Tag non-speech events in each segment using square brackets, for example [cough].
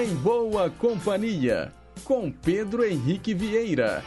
Em Boa Companhia, com Pedro Henrique Vieira.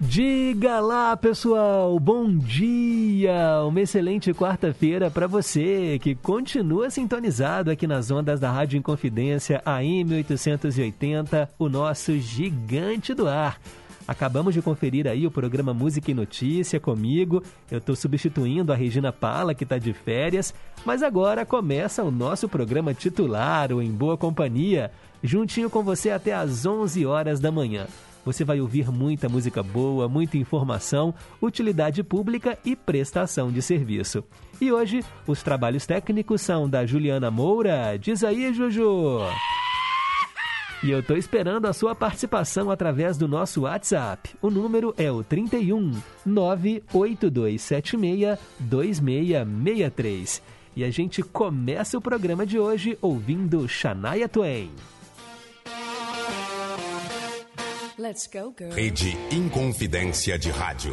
Diga lá, pessoal, bom dia! Uma excelente quarta-feira para você que continua sintonizado aqui nas ondas da Rádio Inconfidência AM 880, o nosso gigante do ar. Acabamos de conferir aí o programa Música e Notícia comigo. Eu estou substituindo a Regina Pala, que está de férias, mas agora começa o nosso programa titular, o Em Boa Companhia, juntinho com você até às 11 horas da manhã. Você vai ouvir muita música boa, muita informação, utilidade pública e prestação de serviço. E hoje, os trabalhos técnicos são da Juliana Moura. Diz aí, Juju! E eu estou esperando a sua participação através do nosso WhatsApp. O número é o 31 98276 2663. E a gente começa o programa de hoje ouvindo Shania Twain. Let's go, girl. Rede Inconfidência de Rádio.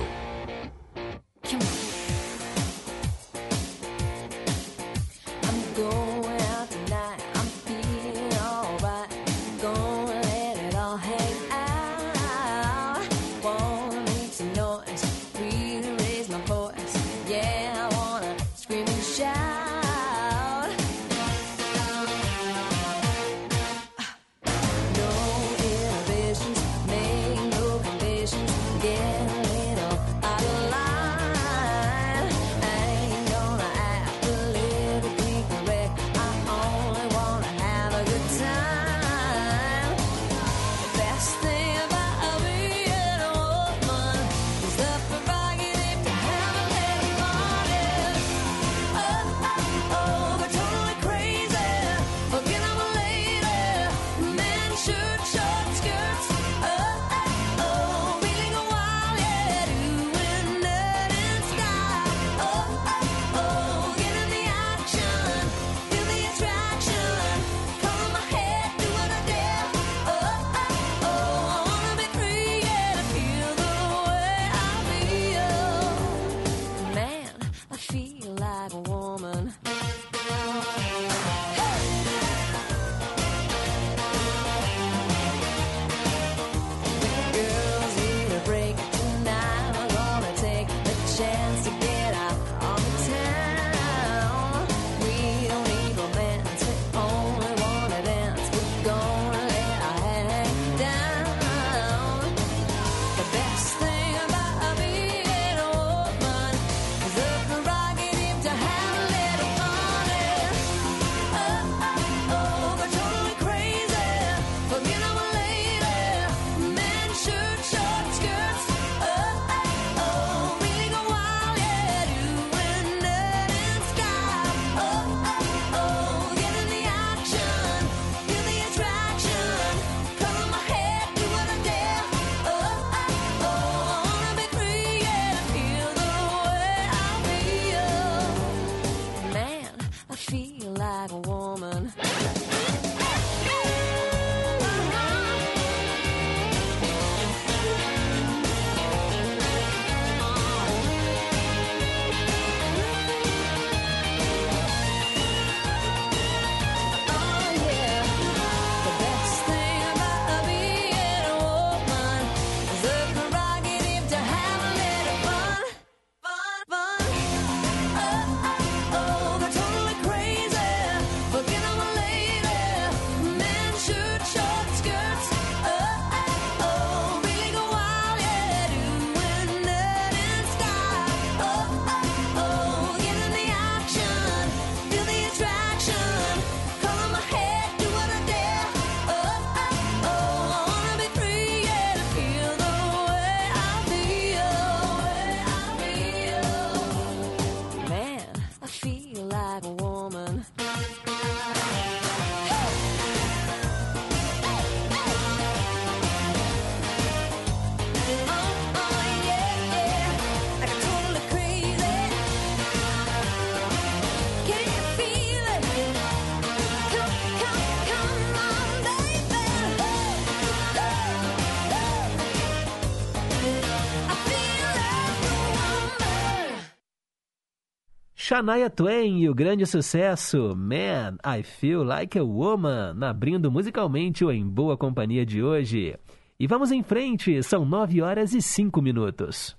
Shania Twain e o grande sucesso Man, I Feel Like a Woman, abrindo musicalmente o Em Boa Companhia de hoje. E vamos em frente, são 9 horas e 5 minutos.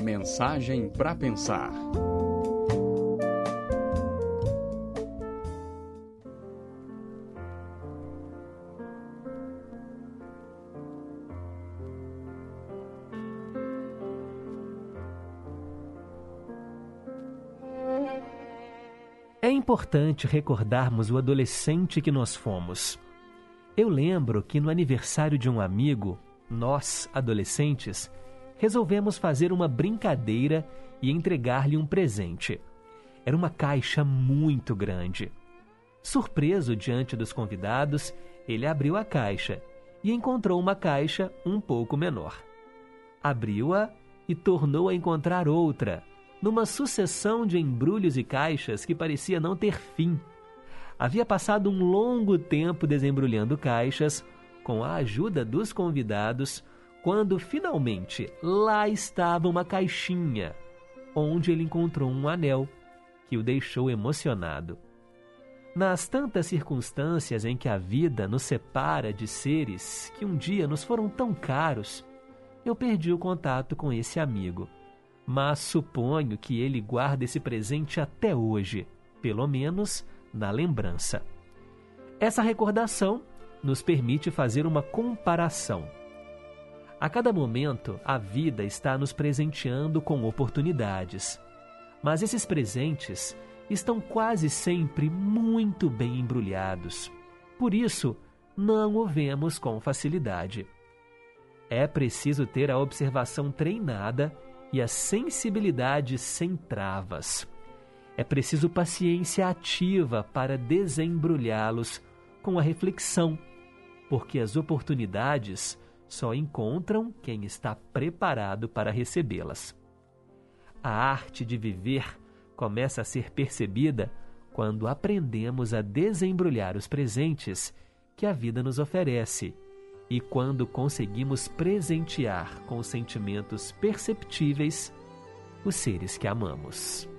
Mensagem para pensar. Importante recordarmos o adolescente que nós fomos. Eu lembro que no aniversário de um amigo, nós, adolescentes, resolvemos fazer uma brincadeira e entregar-lhe um presente. Era uma caixa muito grande. Surpreso diante dos convidados, ele abriu a caixa e encontrou uma caixa um pouco menor. Abriu-a e tornou a encontrar outra, numa sucessão de embrulhos e caixas que parecia não ter fim. Havia passado um longo tempo desembrulhando caixas, com a ajuda dos convidados, quando finalmente lá estava uma caixinha, onde ele encontrou um anel que o deixou emocionado. Nas tantas circunstâncias em que a vida nos separa de seres que um dia nos foram tão caros, eu perdi o contato com esse amigo. Mas suponho que ele guarda esse presente até hoje, pelo menos na lembrança. Essa recordação nos permite fazer uma comparação. A cada momento, a vida está nos presenteando com oportunidades. Mas esses presentes estão quase sempre muito bem embrulhados. Por isso, não o vemos com facilidade. É preciso ter a observação treinada e a sensibilidade sem travas. É preciso paciência ativa para desembrulhá-los com a reflexão, porque as oportunidades só encontram quem está preparado para recebê-las. A arte de viver começa a ser percebida quando aprendemos a desembrulhar os presentes que a vida nos oferece e quando conseguimos presentear com sentimentos perceptíveis os seres que amamos.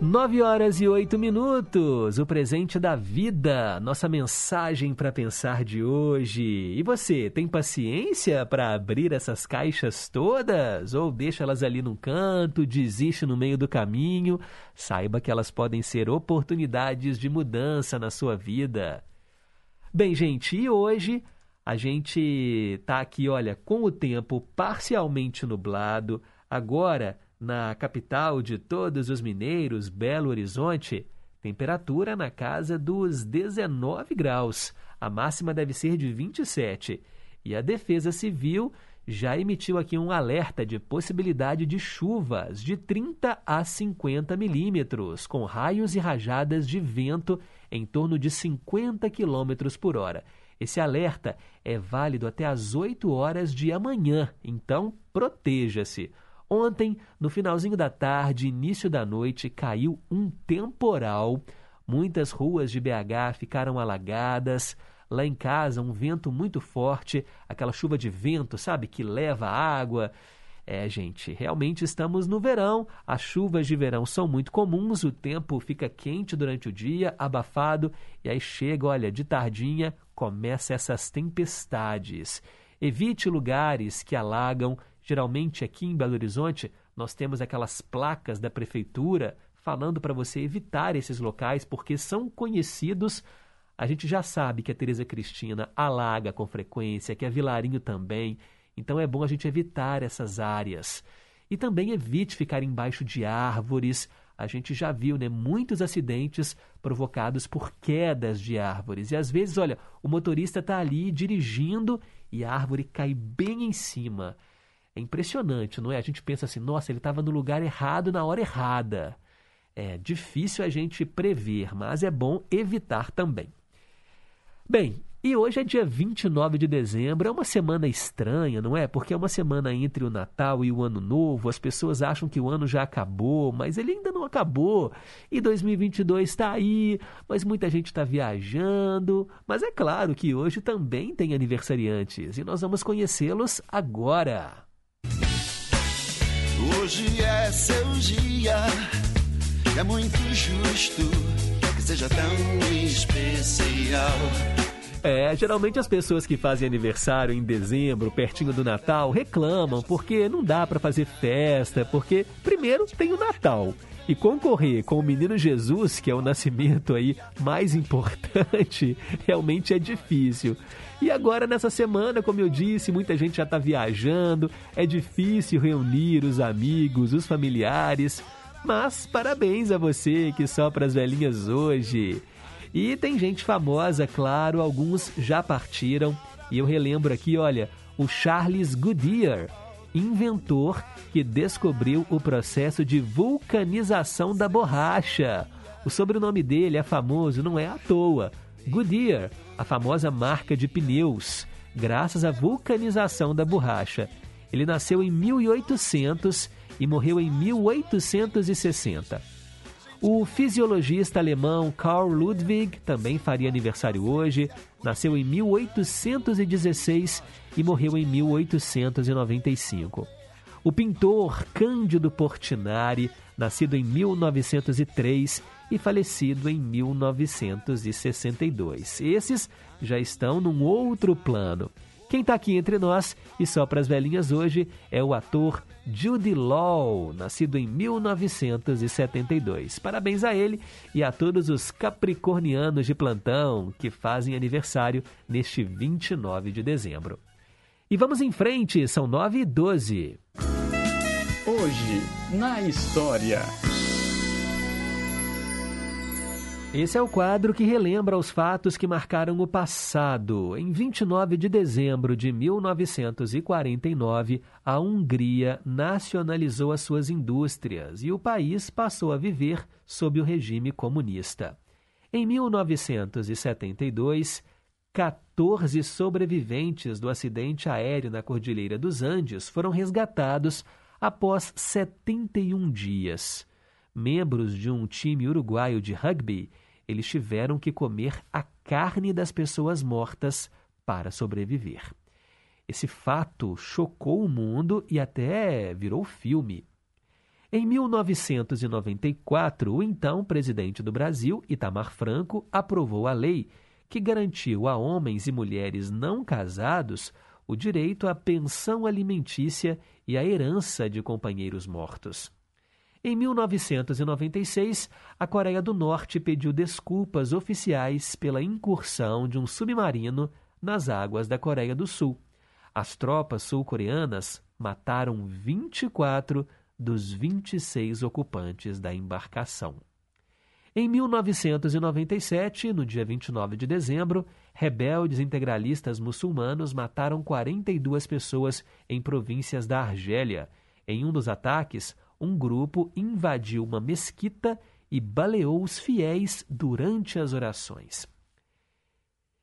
Nove horas e oito minutos, o presente da vida, nossa mensagem para pensar de hoje. E você, tem paciência para abrir essas caixas todas? Ou deixa elas ali num canto, desiste no meio do caminho? Saiba que elas podem ser oportunidades de mudança na sua vida. Bem, gente, e hoje a gente tá aqui, olha, com o tempo parcialmente nublado. Agora na capital de todos os mineiros, Belo Horizonte, temperatura na casa dos 19 graus. A máxima deve ser de 27. E a Defesa Civil já emitiu aqui um alerta de possibilidade de chuvas de 30 a 50 milímetros, com raios e rajadas de vento em torno de 50 quilômetros por hora. Esse alerta é válido até às 8 horas de amanhã, então proteja-se. Ontem, no finalzinho da tarde, início da noite, caiu um temporal. Muitas ruas de BH ficaram alagadas. Lá em casa, um vento muito forte, aquela chuva de vento, sabe, que leva água. É, gente, realmente estamos no verão. As chuvas de verão são muito comuns, o tempo fica quente durante o dia, abafado, e aí chega, olha, de tardinha, começa essas tempestades. Evite lugares que alagam, Geralmente aqui em Belo Horizonte, nós temos aquelas placas da prefeitura falando para você evitar esses locais porque são conhecidos. A gente já sabe que a Tereza Cristina alaga com frequência, que a Vilarinho também. Então é bom a gente evitar essas áreas. E também evite ficar embaixo de árvores. A gente já viu né, muitos acidentes provocados por quedas de árvores. E às vezes, olha, o motorista está ali dirigindo e a árvore cai bem em cima. É impressionante, não é? A gente pensa assim, nossa, ele estava no lugar errado na hora errada. É difícil a gente prever, mas é bom evitar também. Bem, E hoje é dia 29 de dezembro, é uma semana estranha, não é? Porque é uma semana entre o Natal e o Ano Novo, as pessoas acham que o ano já acabou, mas ele ainda não acabou. E 2022 está aí, mas muita gente está viajando. Mas é claro que hoje também tem aniversariantes e nós vamos conhecê-los agora. Hoje é seu dia, é muito justo que seja tão especial. É, geralmente as pessoas que fazem aniversário em dezembro, pertinho do Natal, reclamam porque não dá para fazer festa, porque primeiro tem o Natal. E concorrer com o menino Jesus, que é o nascimento aí mais [laughs] importante, realmente é difícil. E agora nessa semana, como eu disse, muita gente já está viajando, é difícil reunir os amigos, os familiares. Mas parabéns a você que sopra as velhinhas hoje. E tem gente famosa, claro, alguns já partiram. E eu relembro aqui, olha, o Charles Goodyear, inventor que descobriu o processo de vulcanização da borracha. O sobrenome dele é famoso, não é à toa. Goodyear, a famosa marca de pneus, graças à vulcanização da borracha. Ele nasceu em 1800 e morreu em 1860. O fisiologista alemão Carl Ludwig também faria aniversário hoje. Nasceu em 1816 e morreu em 1895. O pintor Cândido Portinari, nascido em 1903 e falecido em 1962. Esses já estão num outro plano. Quem está aqui entre nós e só para as velhinhas hoje é o ator Jude Law, nascido em 1972. Parabéns a ele e a todos os capricornianos de plantão que fazem aniversário neste 29 de dezembro. E vamos em frente, são 9 e 12. Hoje, na história. Esse é o quadro que relembra os fatos que marcaram o passado. Em 29 de dezembro de 1949, a Hungria nacionalizou as suas indústrias e o país passou a viver sob o regime comunista. Em 1972, 14 sobreviventes do acidente aéreo na Cordilheira dos Andes foram resgatados após 71 dias. Membros de um time uruguaio de rugby eles tiveram que comer a carne das pessoas mortas para sobreviver. Esse fato chocou o mundo e até virou filme. Em 1994, o então presidente do Brasil, Itamar Franco, aprovou a lei que garantiu a homens e mulheres não casados o direito à pensão alimentícia e à herança de companheiros mortos. Em 1996, a Coreia do Norte pediu desculpas oficiais pela incursão de um submarino nas águas da Coreia do Sul. As tropas sul-coreanas mataram 24 dos 26 ocupantes da embarcação. Em 1997, no dia 29 de dezembro, rebeldes integralistas muçulmanos mataram 42 pessoas em províncias da Argélia. Em um dos ataques, um grupo invadiu uma mesquita e baleou os fiéis durante as orações.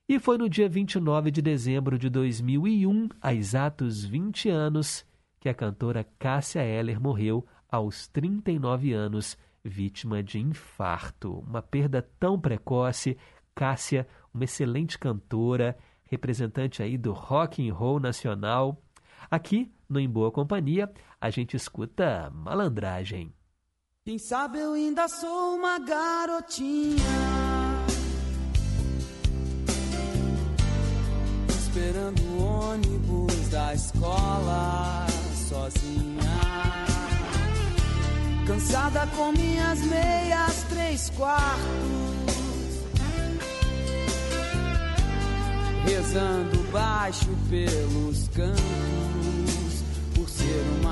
E foi no dia 29 de dezembro de 2001, há exatos 20 anos, que a cantora Cássia Eller morreu aos 39 anos, vítima de infarto. Uma perda tão precoce. Cássia, uma excelente cantora, representante aí do rock and roll nacional. Aqui, no Em Boa Companhia, a gente escuta malandragem. Quem sabe eu ainda sou uma garotinha. Esperando o ônibus da escola sozinha. Cansada com minhas meias três quartos. Rezando baixo pelos cantos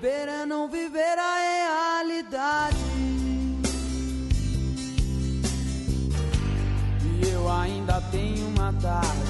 Beber é não viver a é realidade. E eu ainda tenho uma tarde.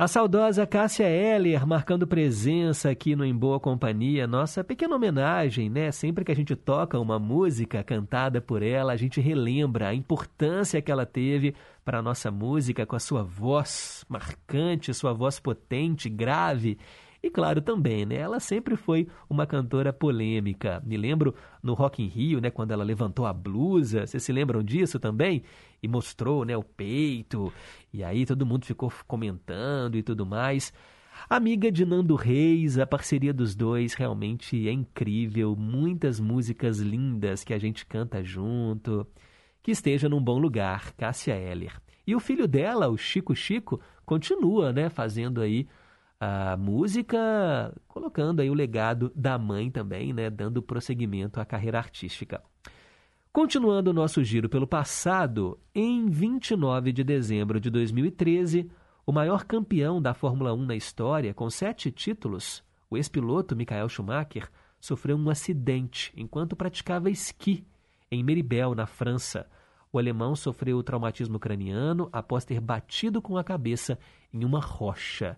A saudosa Cássia Heller marcando presença aqui no Em Boa Companhia, nossa pequena homenagem, né? Sempre que a gente toca uma música cantada por ela, a gente relembra a importância que ela teve para a nossa música com a sua voz marcante, sua voz potente, grave. E claro também, né? Ela sempre foi uma cantora polêmica. Me lembro no Rock in Rio, né? Quando ela levantou a blusa. Vocês se lembram disso também? E mostrou, né? O peito. E aí todo mundo ficou comentando e tudo mais. Amiga de Nando Reis, a parceria dos dois realmente é incrível. Muitas músicas lindas que a gente canta junto. Que esteja num bom lugar, Cássia Eller. E o filho dela, o Chico Chico, continua, né? Fazendo aí a música, colocando aí o legado da mãe também, né, dando prosseguimento à carreira artística. Continuando o nosso giro pelo passado, em 29 de dezembro de 2013, o maior campeão da Fórmula 1 na história, com sete títulos, o ex-piloto Michael Schumacher, sofreu um acidente enquanto praticava esqui em Meribel, na França. O alemão sofreu traumatismo craniano após ter batido com a cabeça em uma rocha.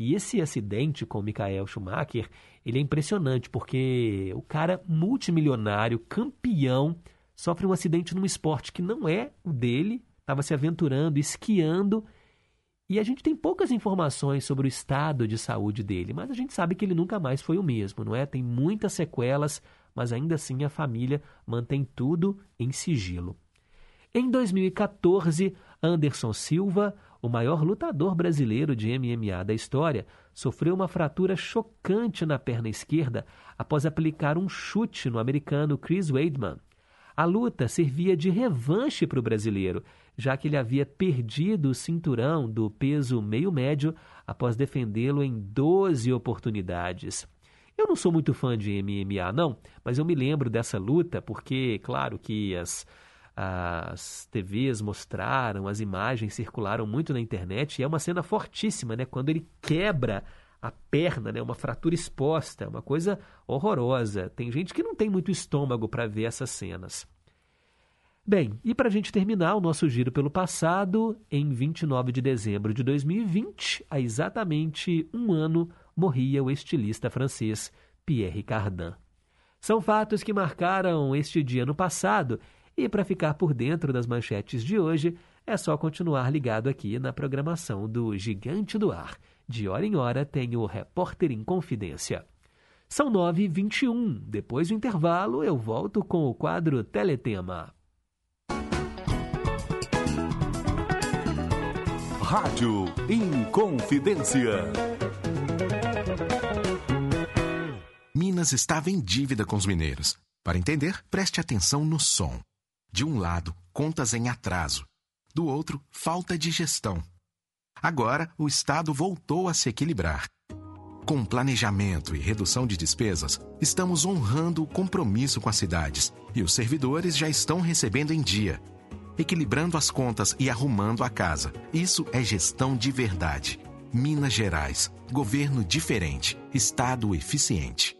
E esse acidente com Michael Schumacher, ele é impressionante, porque o cara multimilionário, campeão, sofre um acidente num esporte que não é o dele, estava se aventurando, esquiando, e a gente tem poucas informações sobre o estado de saúde dele, mas a gente sabe que ele nunca mais foi o mesmo, não é? Tem muitas sequelas, mas ainda assim a família mantém tudo em sigilo. Em 2014, Anderson Silva, o maior lutador brasileiro de MMA da história, sofreu uma fratura chocante na perna esquerda após aplicar um chute no americano Chris Weidman. A luta servia de revanche para o brasileiro, já que ele havia perdido o cinturão do peso meio-médio após defendê-lo em 12 oportunidades. Eu não sou muito fã de MMA, não, mas eu me lembro dessa luta porque, claro que as, as TVs mostraram, as imagens circularam muito na internet e é uma cena fortíssima, né? Quando ele quebra a perna, né? Uma fratura exposta, uma coisa horrorosa. Tem gente que não tem muito estômago para ver essas cenas. Bem, e para a gente terminar o nosso giro pelo passado, em 29 de dezembro de 2020, há exatamente um ano, morria o estilista francês Pierre Cardin. São fatos que marcaram este dia no passado e para ficar por dentro das manchetes de hoje, é só continuar ligado aqui na programação do Gigante do Ar. De hora em hora tem o Repórter em Confidência. São 9h21. Depois do intervalo, eu volto com o quadro Teletema. Rádio Inconfidência. Minas estava em dívida com os mineiros. Para entender, preste atenção no som. De um lado, contas em atraso. Do outro, falta de gestão. Agora, o Estado voltou a se equilibrar. Com planejamento e redução de despesas, estamos honrando o compromisso com as cidades e os servidores já estão recebendo em dia, equilibrando as contas e arrumando a casa. Isso é gestão de verdade. Minas Gerais, governo diferente, Estado eficiente.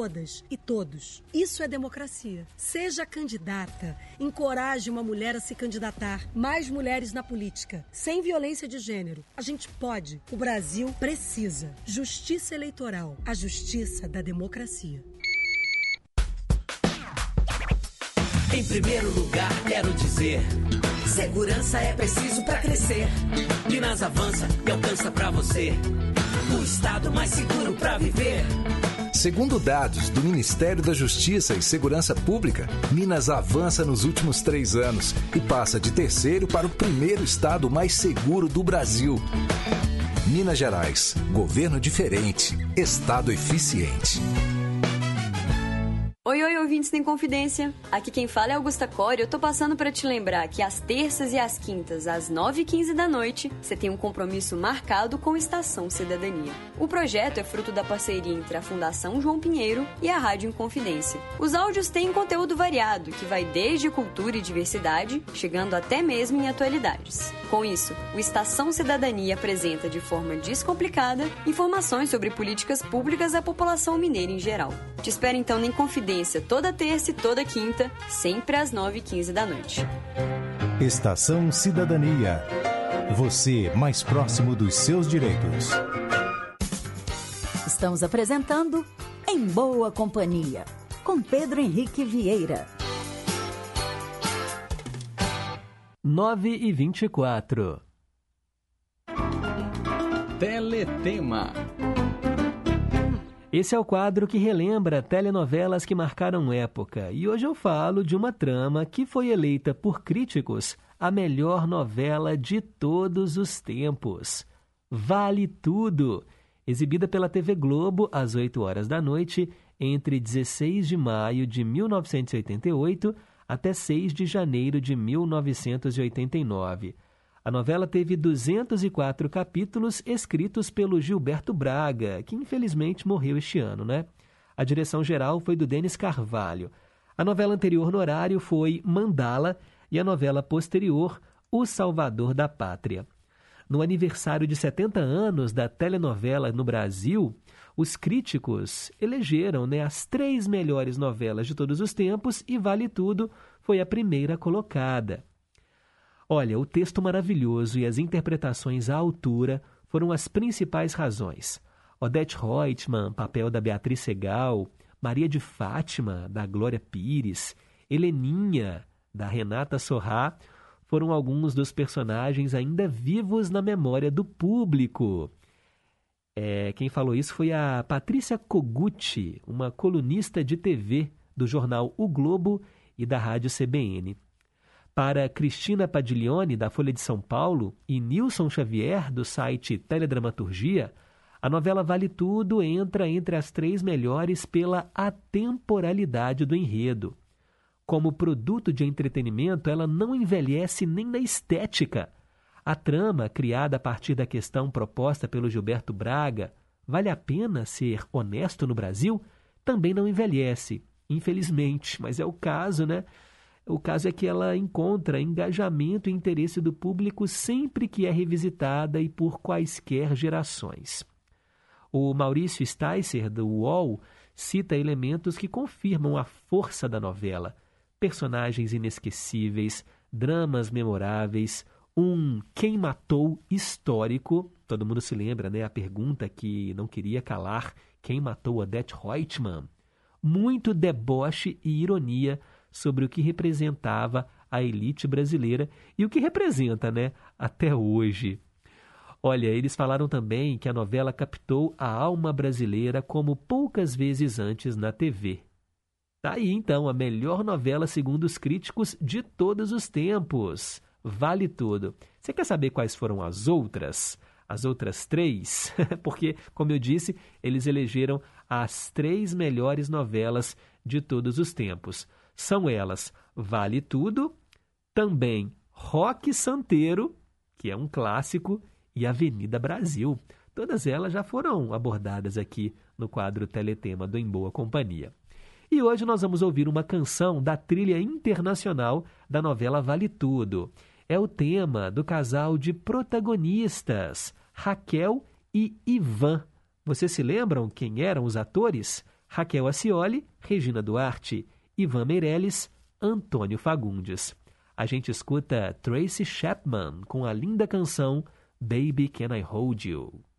todas e todos. Isso é democracia. Seja candidata, encoraje uma mulher a se candidatar. Mais mulheres na política, sem violência de gênero. A gente pode. O Brasil precisa. Justiça eleitoral, a justiça da democracia. Em primeiro lugar, quero dizer: segurança é preciso para crescer. Minas avança e alcança para você o estado mais seguro para viver. Segundo dados do Ministério da Justiça e Segurança Pública, Minas avança nos últimos três anos e passa de terceiro para o primeiro estado mais seguro do Brasil. Minas Gerais, governo diferente, estado eficiente. Oi, oi, ouvintes da Inconfidência. Aqui quem fala é Augusta Core. Eu tô passando para te lembrar que às terças e às quintas, às 9h15 da noite, você tem um compromisso marcado com Estação Cidadania. O projeto é fruto da parceria entre a Fundação João Pinheiro e a Rádio Inconfidência. Os áudios têm conteúdo variado, que vai desde cultura e diversidade, chegando até mesmo em atualidades. Com isso, o Estação Cidadania apresenta de forma descomplicada informações sobre políticas públicas à população mineira em geral. Te espero então na Inconfidência toda terça e toda quinta, sempre às 9h15 da noite. Estação Cidadania. Você mais próximo dos seus direitos. Estamos apresentando Em Boa Companhia, com Pedro Henrique Vieira. 9 e 24. Teletema. Esse é o quadro que relembra telenovelas que marcaram época, e hoje eu falo de uma trama que foi eleita por críticos a melhor novela de todos os tempos. Vale Tudo, exibida pela TV Globo às 8 horas da noite, entre 16 de maio de 1988 até 6 de janeiro de 1989. A novela teve 204 capítulos escritos pelo Gilberto Braga, que infelizmente morreu este ano, né? A direção geral foi do Denis Carvalho. A novela anterior no horário foi Mandala e a novela posterior O Salvador da Pátria. No aniversário de 70 anos da telenovela no Brasil, os críticos elegeram né, as três melhores novelas de todos os tempos e Vale Tudo foi a primeira colocada. Olha, o texto maravilhoso e as interpretações à altura foram as principais razões. Odete Reutemann, papel da Beatriz Segal, Maria de Fátima, da Glória Pires, Heleninha, da Renata Sorrá, foram alguns dos personagens ainda vivos na memória do público. É, quem falou isso foi a Patrícia Koguchi, uma colunista de TV do jornal O Globo e da rádio CBN. Para Cristina Padiglione, da Folha de São Paulo, e Nilson Xavier, do site Teledramaturgia, a novela Vale Tudo entra entre as três melhores pela atemporalidade do enredo. Como produto de entretenimento, ela não envelhece nem na estética. A trama, criada a partir da questão proposta pelo Gilberto Braga, vale a pena ser honesto no Brasil? Também não envelhece, infelizmente, mas é o caso, né? O caso é que ela encontra engajamento e interesse do público sempre que é revisitada e por quaisquer gerações. O Maurício Sticer, do UOL, cita elementos que confirmam a força da novela. Personagens inesquecíveis, dramas memoráveis, um quem matou histórico. Todo mundo se lembra, né? A pergunta que não queria calar: quem matou Odette Reutemann? Muito deboche e ironia sobre o que representava a elite brasileira e o que representa, né, até hoje. Olha, eles falaram também que a novela captou a alma brasileira como poucas vezes antes na TV. Tá aí então a melhor novela segundo os críticos de todos os tempos. Vale tudo. Você quer saber quais foram as outras? As outras três? [laughs] Porque, como eu disse, eles elegeram as três melhores novelas de todos os tempos. São elas Vale Tudo, também Rock Santeiro, que é um clássico, e Avenida Brasil. Todas elas já foram abordadas aqui no quadro Teletema do Em Boa Companhia. E hoje nós vamos ouvir uma canção da trilha internacional da novela Vale Tudo. É o tema do casal de protagonistas, Raquel e Ivan. Vocês se lembram quem eram os atores? Raquel Acioli, Regina Duarte, Ivan Meirelles, Antônio Fagundes. A gente escuta Tracy Chapman com a linda canção Baby Can I Hold You.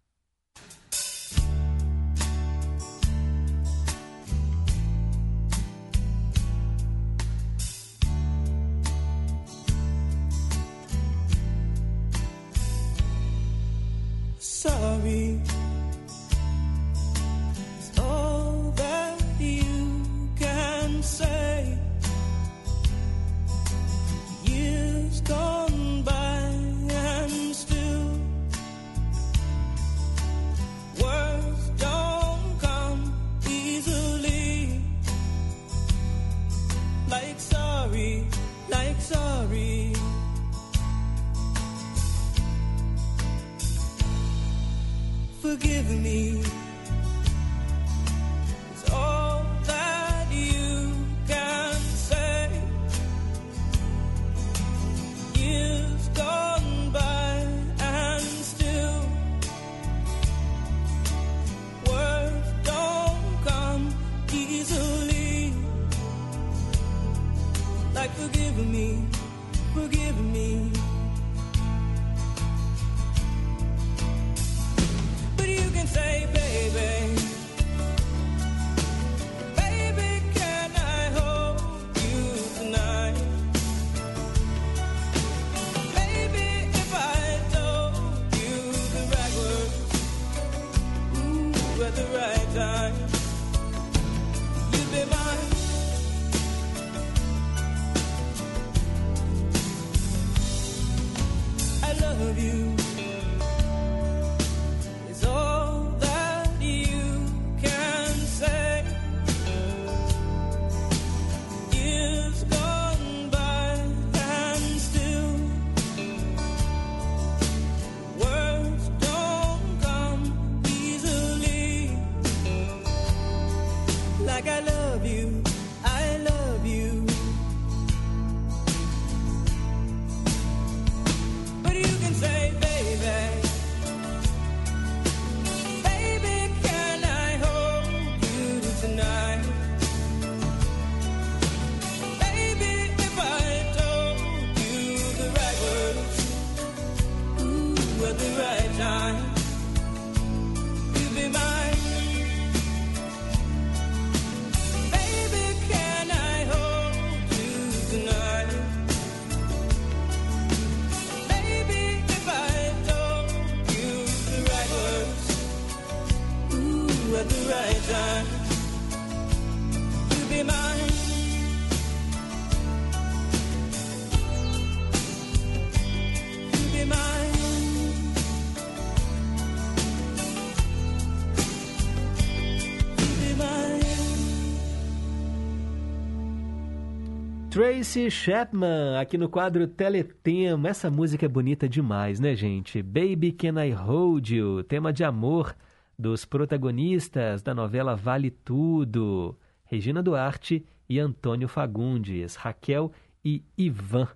Tracy Chapman, aqui no quadro Teletema. Essa música é bonita demais, né, gente? Baby Can I Hold You, tema de amor dos protagonistas da novela Vale Tudo, Regina Duarte e Antônio Fagundes, Raquel e Ivan.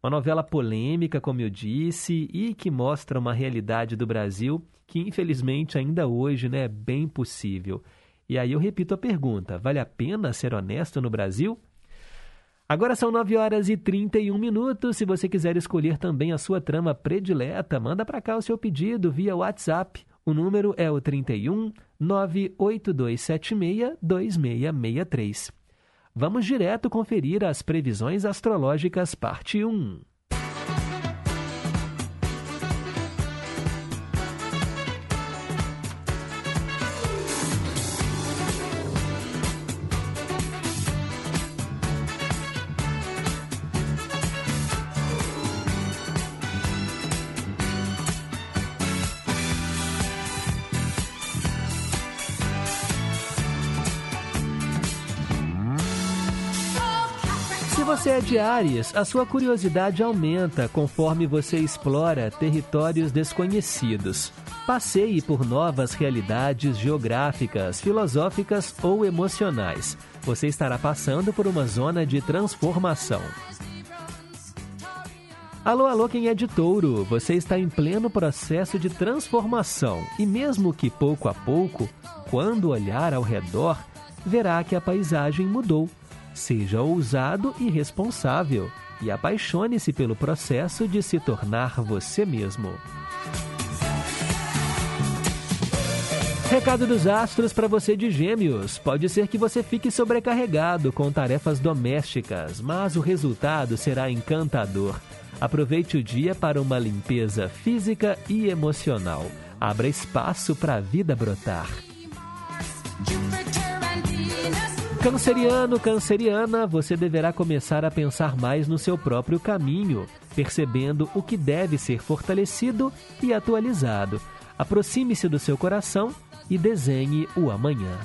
Uma novela polêmica, como eu disse, e que mostra uma realidade do Brasil que, infelizmente, ainda hoje né, é bem possível. E aí eu repito a pergunta: vale a pena ser honesto no Brasil? Agora são 9 horas e 31 minutos. Se você quiser escolher também a sua trama predileta, manda para cá o seu pedido via WhatsApp. O número é o 31 98276 2663. Vamos direto conferir as previsões astrológicas, parte 1. É de Áries, a sua curiosidade aumenta conforme você explora territórios desconhecidos. Passeie por novas realidades geográficas, filosóficas ou emocionais. Você estará passando por uma zona de transformação. Alô, alô, quem é de touro? Você está em pleno processo de transformação e, mesmo que pouco a pouco, quando olhar ao redor, verá que a paisagem mudou. Seja ousado e responsável e apaixone-se pelo processo de se tornar você mesmo. Recado dos astros para você de Gêmeos. Pode ser que você fique sobrecarregado com tarefas domésticas, mas o resultado será encantador. Aproveite o dia para uma limpeza física e emocional. Abra espaço para a vida brotar. Canceriano, canceriana, você deverá começar a pensar mais no seu próprio caminho, percebendo o que deve ser fortalecido e atualizado. Aproxime-se do seu coração e desenhe o amanhã.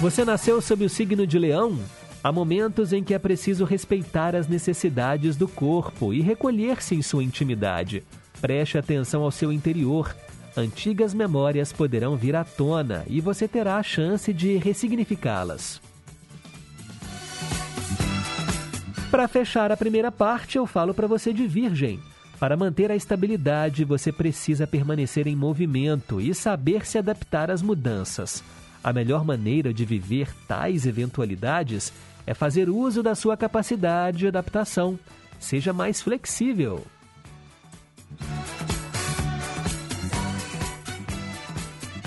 Você nasceu sob o signo de Leão? Há momentos em que é preciso respeitar as necessidades do corpo e recolher-se em sua intimidade. Preste atenção ao seu interior. Antigas memórias poderão vir à tona e você terá a chance de ressignificá-las. Para fechar a primeira parte, eu falo para você de Virgem. Para manter a estabilidade, você precisa permanecer em movimento e saber se adaptar às mudanças. A melhor maneira de viver tais eventualidades é fazer uso da sua capacidade de adaptação. Seja mais flexível.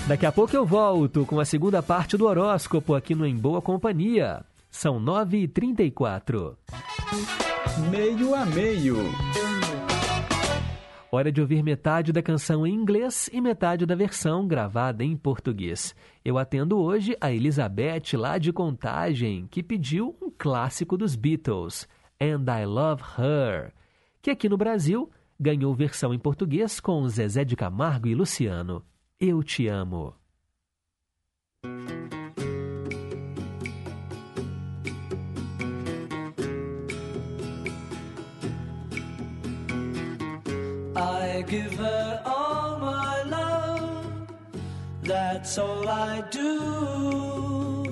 Daqui a pouco eu volto com a segunda parte do horóscopo aqui no Em Boa Companhia. São 9h34. Meio a meio. Hora de ouvir metade da canção em inglês e metade da versão gravada em português. Eu atendo hoje a Elizabeth, lá de Contagem, que pediu um clássico dos Beatles, And I Love Her, que aqui no Brasil ganhou versão em português com Zezé de Camargo e Luciano. Eu te amo. I give her all my love, that's all I do.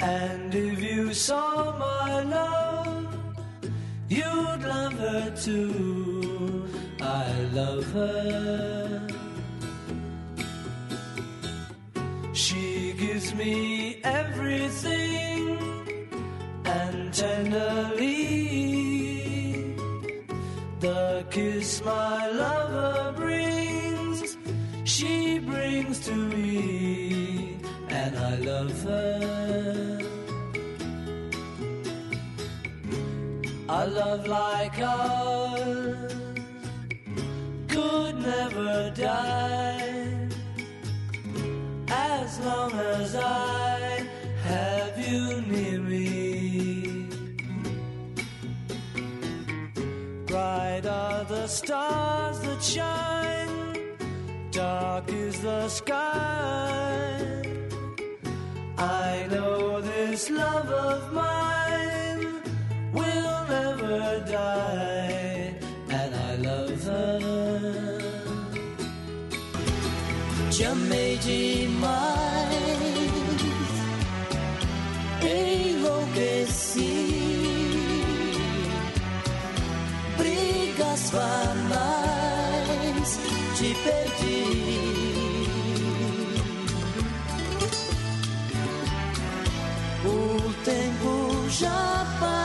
And if you saw my love, you'd love her too. I love her. Gives me everything and tenderly the kiss my lover brings, she brings to me, and I love her. A love like ours could never die as long as I have you near me. Bright are the stars that shine, dark is the sky. I know This love of mine will never die, and I love her. Te amei demais, enlouqueci. Brigas banais, te perdi. O tempo já passou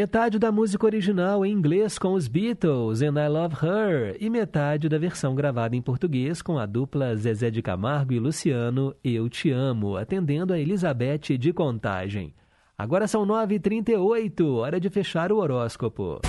Metade da música original em inglês com os Beatles, And I Love Her, e metade da versão gravada em português com a dupla Zezé de Camargo e Luciano, Eu Te Amo, atendendo a Elizabeth de Contagem. Agora são 9h38, hora de fechar o horóscopo.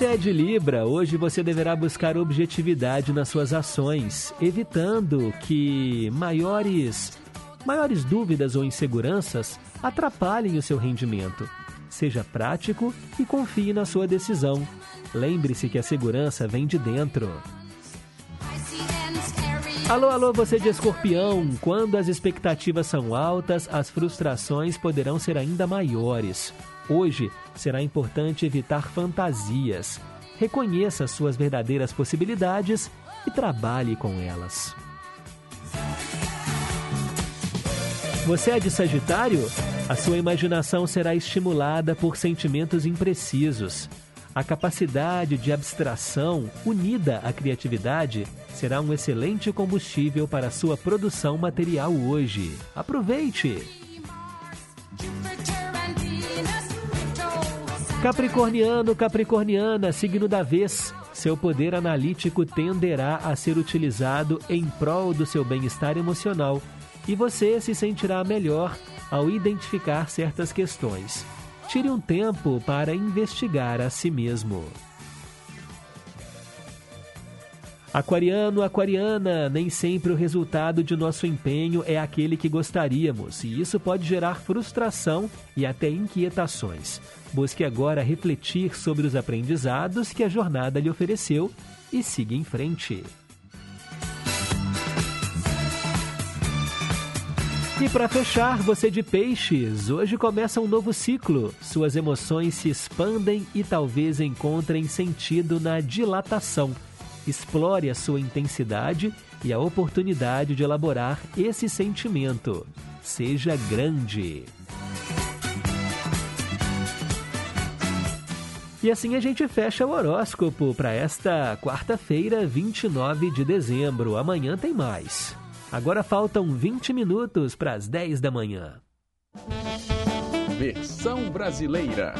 Você é de Libra, hoje você deverá buscar objetividade nas suas ações, evitando que maiores, maiores dúvidas ou inseguranças atrapalhem o seu rendimento. Seja prático e confie na sua decisão. Lembre-se que a segurança vem de dentro. Alô, alô, você de escorpião! Quando as expectativas são altas, as frustrações poderão ser ainda maiores. Hoje será importante evitar fantasias. Reconheça suas verdadeiras possibilidades e trabalhe com elas. Você é de Sagitário? A sua imaginação será estimulada por sentimentos imprecisos. A capacidade de abstração, unida à criatividade, será um excelente combustível para sua produção material hoje. Aproveite! Capricorniano, Capricorniana, signo da vez. Seu poder analítico tenderá a ser utilizado em prol do seu bem-estar emocional e você se sentirá melhor ao identificar certas questões. Tire um tempo para investigar a si mesmo. Aquariano, aquariana, nem sempre o resultado de nosso empenho é aquele que gostaríamos, e isso pode gerar frustração e até inquietações. Busque agora refletir sobre os aprendizados que a jornada lhe ofereceu e siga em frente. E para fechar, você de peixes, hoje começa um novo ciclo. Suas emoções se expandem e talvez encontrem sentido na dilatação. Explore a sua intensidade e a oportunidade de elaborar esse sentimento. Seja grande. E assim a gente fecha o horóscopo para esta quarta-feira, 29 de dezembro. Amanhã tem mais. Agora faltam 20 minutos para as 10 da manhã. Versão brasileira.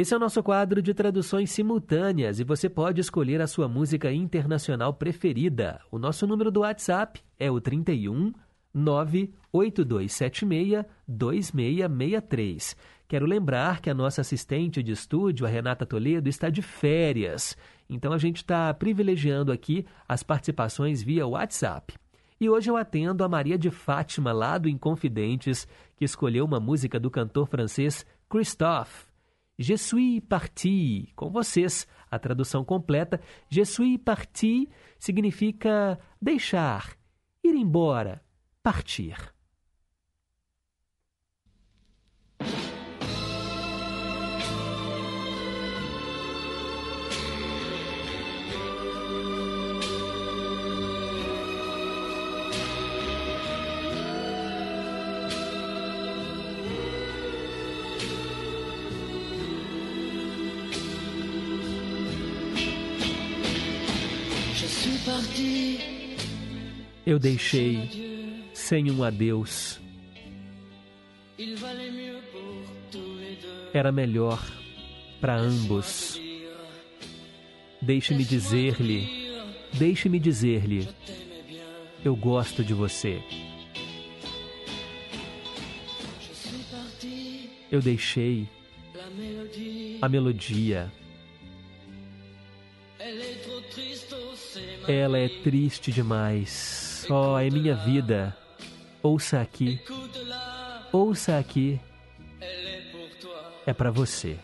Esse é o nosso quadro de traduções simultâneas e você pode escolher a sua música internacional preferida. O nosso número do WhatsApp é o 31 98276 2663. Quero lembrar que a nossa assistente de estúdio, a Renata Toledo, está de férias. Então a gente está privilegiando aqui as participações via WhatsApp. E hoje eu atendo a Maria de Fátima, lá do Inconfidentes, que escolheu uma música do cantor francês Christophe. Je suis parti. Com vocês, a tradução completa. Je suis parti significa deixar, ir embora, partir. Eu deixei sem um adeus. Era melhor para ambos. Deixe-me dizer-lhe, deixe-me dizer-lhe, eu gosto de você. Eu deixei a melodia. Ela é triste demais. Oh, é minha vida. Ouça aqui, ouça aqui, é para você.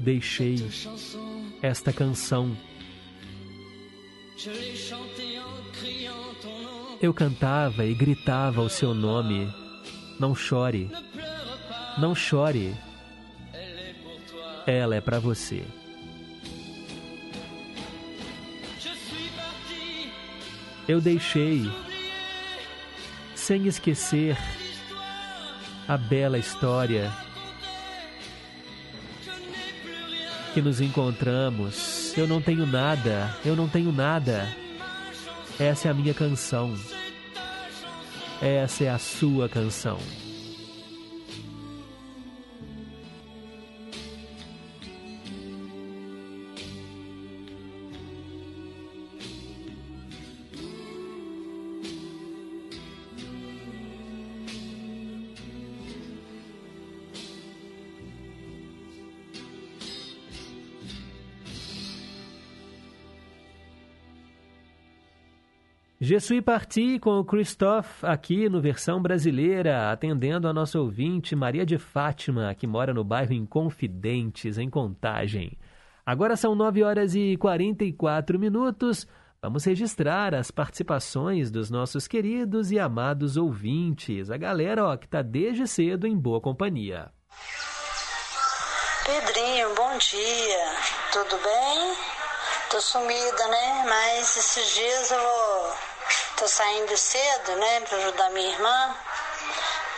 Eu deixei esta canção. Eu cantava e gritava o seu nome. Não chore, não chore. Ela é para você. Eu deixei, sem esquecer, a bela história que nos encontramos. Eu não tenho nada, eu não tenho nada. Essa é a minha canção. Essa é a sua canção. Je suis parti com o Christophe aqui no versão brasileira, atendendo a nossa ouvinte Maria de Fátima, que mora no bairro Inconfidentes, em Contagem. Agora são 9 horas e 44 minutos. Vamos registrar as participações dos nossos queridos e amados ouvintes, a galera ó, que está desde cedo em boa companhia. Pedrinho, bom dia. Tudo bem? Tô sumida, né? Mas esses dias eu vou... tô saindo cedo, né? Pra ajudar minha irmã.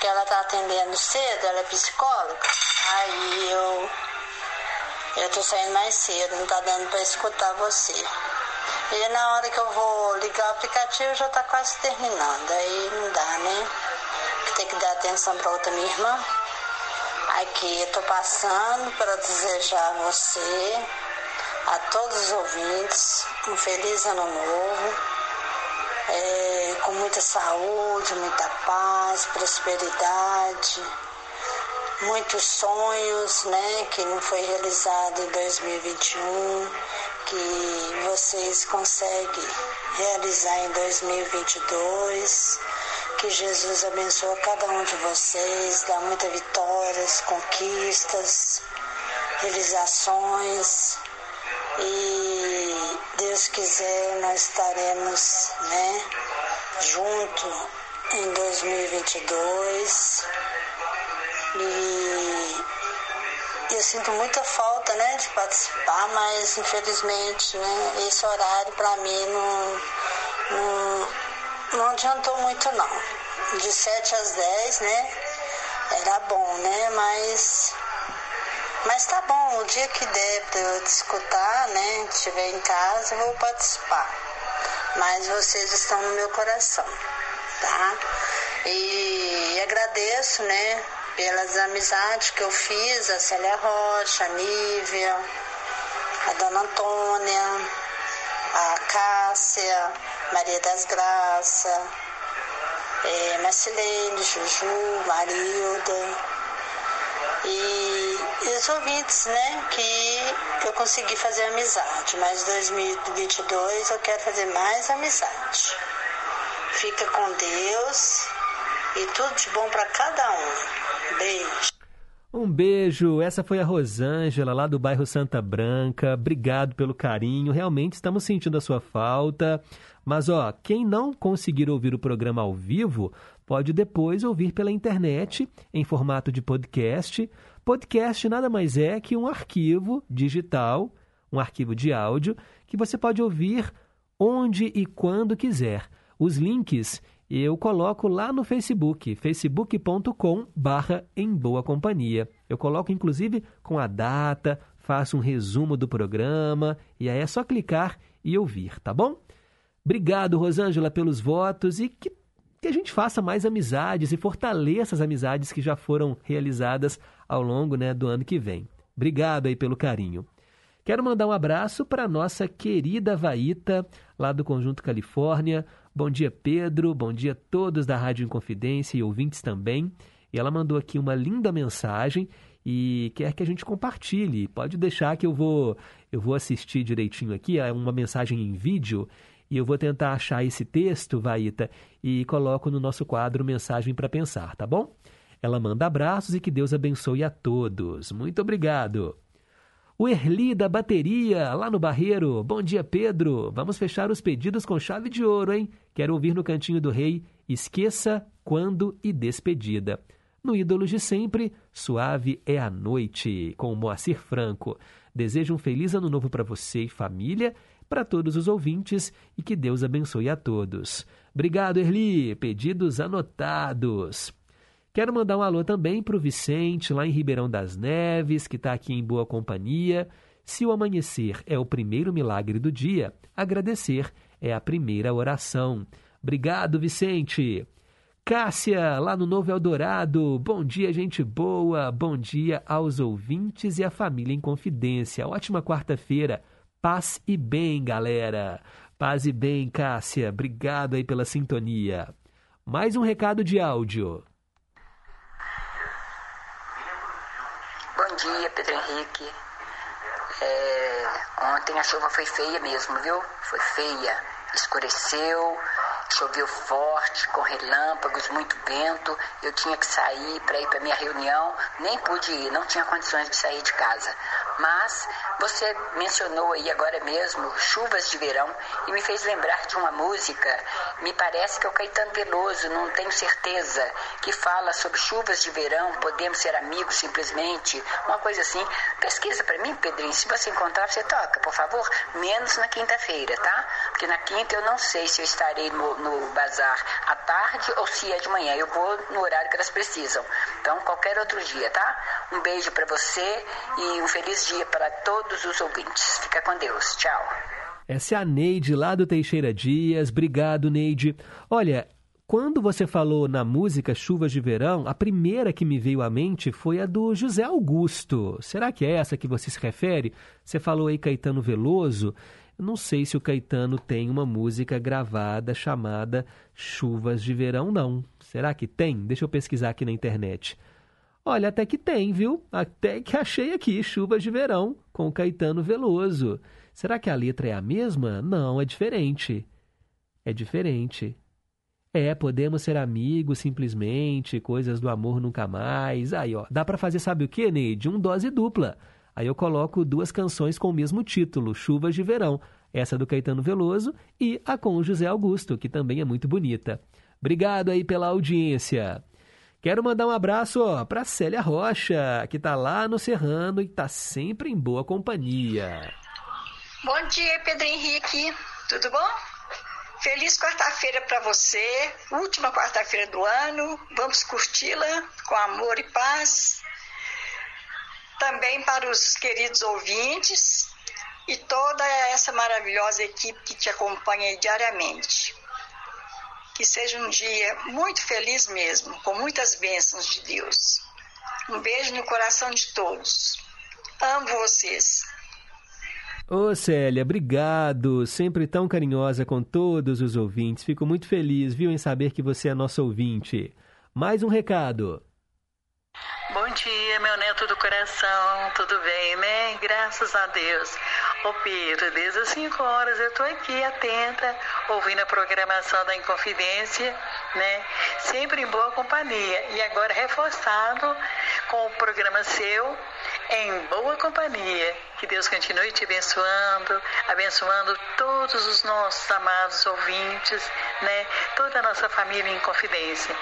Que ela tá atendendo cedo, ela é psicóloga. Aí eu... Eu tô saindo mais cedo, não tá dando pra escutar você. E na hora que eu vou ligar o aplicativo já tá quase terminando. Aí não dá, né? Tem que dar atenção pra outra minha irmã. Aqui eu tô passando para desejar a você, a todos os ouvintes, um feliz ano novo, é, com muita saúde, muita paz, prosperidade, muitos sonhos, né, que não foi realizado em 2021, que vocês conseguem realizar em 2022. Que Jesus abençoe cada um de vocês, dá muitas vitórias, conquistas, realizações. E Deus quiser, nós estaremos né, junto em 2022. E eu sinto muita falta, né, de participar, mas infelizmente, né, esse horário para mim não, não, não adiantou muito não. De 7 às 10, né, era bom, né, mas mas tá bom, o dia que der pra eu te escutar, né, estiver em casa, eu vou participar. Mas vocês estão no meu coração, tá? E agradeço, né, pelas amizades que eu fiz, a Célia Rocha, a Nívia, a Dona Antônia, a Cássia, Maria das Graças, é, Marcelene, Juju, Marilda e, e os ouvintes, né, que eu consegui fazer amizade, mas 2022 eu quero fazer mais amizade. Fica com Deus e tudo de bom para cada um. Beijo. Um beijo, essa foi a Rosângela, lá do bairro Santa Branca. Obrigado pelo carinho, realmente estamos sentindo a sua falta. Mas, ó, quem não conseguir ouvir o programa ao vivo, pode depois ouvir pela internet, em formato de podcast. Podcast nada mais é que um arquivo digital, um arquivo de áudio, que você pode ouvir onde e quando quiser. Os links eu coloco lá no Facebook, facebook.com barra em boa companhia. Eu coloco inclusive com a data, faço um resumo do programa e aí é só clicar e ouvir, tá bom? Obrigado, Rosângela, pelos votos e que, que a gente faça mais amizades e fortaleça as amizades que já foram realizadas ao longo né, do ano que vem. Obrigado aí pelo carinho. Quero mandar um abraço para nossa querida Vaíta, lá do Conjunto Califórnia. Bom dia, Pedro. Bom dia a todos da Rádio Inconfidência e ouvintes também. E ela mandou aqui uma linda mensagem e quer que a gente compartilhe. Pode deixar que eu vou eu vou assistir direitinho aqui, é uma mensagem em vídeo e eu vou tentar achar esse texto, Vaíta, e coloco no nosso quadro Mensagem para Pensar, tá bom? Ela manda abraços e que Deus abençoe a todos. Muito obrigado. O Erli da bateria, lá no Barreiro. Bom dia, Pedro. Vamos fechar os pedidos com chave de ouro, hein? Quero ouvir no Cantinho do Rei Esqueça, Quando e Despedida. No Ídolos de Sempre, Suave é a Noite, com Moacir Franco. Desejo um feliz ano novo para você e família, para todos os ouvintes e que Deus abençoe a todos. Obrigado, Erli. Pedidos anotados. Quero mandar um alô também para o Vicente, lá em Ribeirão das Neves, que está aqui em boa companhia. Se o amanhecer é o primeiro milagre do dia, agradecer é a primeira oração. Obrigado, Vicente. Cássia, lá no Novo Eldorado. Bom dia, gente boa. Bom dia aos ouvintes e à família em confidência. Ótima quarta-feira. Paz e bem, galera. Paz e bem, Cássia. Obrigado aí pela sintonia. Mais um recado de áudio. Bom dia, Pedro Henrique. É, ontem a chuva foi feia mesmo, viu? Foi feia. Escureceu, choveu forte, com relâmpagos, muito vento. Eu tinha que sair para ir para minha reunião, nem pude ir, não tinha condições de sair de casa. Mas você mencionou aí agora mesmo chuvas de verão e me fez lembrar de uma música, me parece que é o Caetano Veloso, não tenho certeza, que fala sobre chuvas de verão, podemos ser amigos simplesmente, uma coisa assim. Pesquisa para mim, Pedrinho, se você encontrar, você toca, por favor, menos na quinta-feira, tá? Porque na quinta eu não sei se eu estarei no, no bazar à tarde ou se é de manhã, eu vou no horário que elas precisam. Então, qualquer outro dia, tá? Um beijo para você e um feliz dia para todos os ouvintes. Fica com Deus. Tchau. Essa é a Neide lá do Teixeira Dias. Obrigado, Neide. Olha, quando você falou na música Chuvas de Verão, a primeira que me veio à mente foi a do José Augusto. Será que é essa que você se refere? Você falou aí Caetano Veloso. Não sei se o Caetano tem uma música gravada chamada Chuvas de Verão, não. Será que tem? Deixa eu pesquisar aqui na internet. Olha, até que tem, viu? Até que achei aqui Chuvas de Verão com o Caetano Veloso. Será que a letra é a mesma? Não, é diferente. É diferente. É, podemos ser amigos simplesmente, coisas do amor nunca mais. Aí, ó, dá para fazer sabe o que, Neide? Um dose dupla. Aí eu coloco duas canções com o mesmo título, Chuvas de Verão. Essa do Caetano Veloso e a com José Augusto, que também é muito bonita. Obrigado aí pela audiência. Quero mandar um abraço para Célia Rocha, que tá lá no Serrano e tá sempre em boa companhia. Bom dia, Pedro Henrique. Tudo bom? Feliz quarta-feira para você, última quarta-feira do ano. Vamos curti-la com amor e paz. Também para os queridos ouvintes e toda essa maravilhosa equipe que te acompanha diariamente. Que seja um dia muito feliz mesmo, com muitas bênçãos de Deus. Um beijo no coração de todos. Amo vocês. Ô Célia, obrigado. Sempre tão carinhosa com todos os ouvintes. Fico muito feliz, viu, em saber que você é nosso ouvinte. Mais um recado. Bom dia, meu neto do coração, tudo bem, né? Graças a Deus. Ô Pedro, desde as 5 horas eu tô aqui atenta, ouvindo a programação da Inconfidência, né? Sempre em boa companhia. E agora reforçado com o programa seu, em boa companhia. Que Deus continue te abençoando, abençoando todos os nossos amados ouvintes, né? Toda a nossa família em confidência.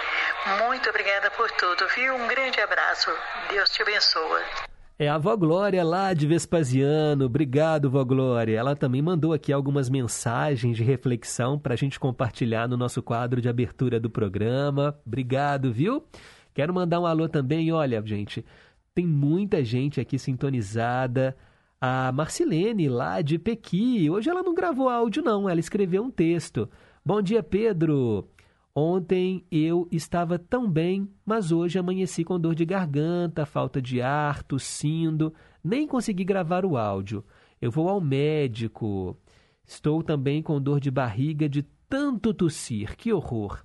Muito obrigada por tudo, viu? Um grande abraço. Deus te abençoe. É a Vó Glória lá de Vespasiano. Obrigado, Vó Glória. Ela também mandou aqui algumas mensagens de reflexão para a gente compartilhar no nosso quadro de abertura do programa. Obrigado, viu? Quero mandar um alô também. Olha, gente, tem muita gente aqui sintonizada. A Marcilene, lá de Pequi. Hoje ela não gravou áudio, não. Ela escreveu um texto. Bom dia, Pedro. Ontem eu estava tão bem, mas hoje amanheci com dor de garganta, falta de ar, tossindo, nem consegui gravar o áudio. Eu vou ao médico. Estou também com dor de barriga de tanto tossir. Que horror!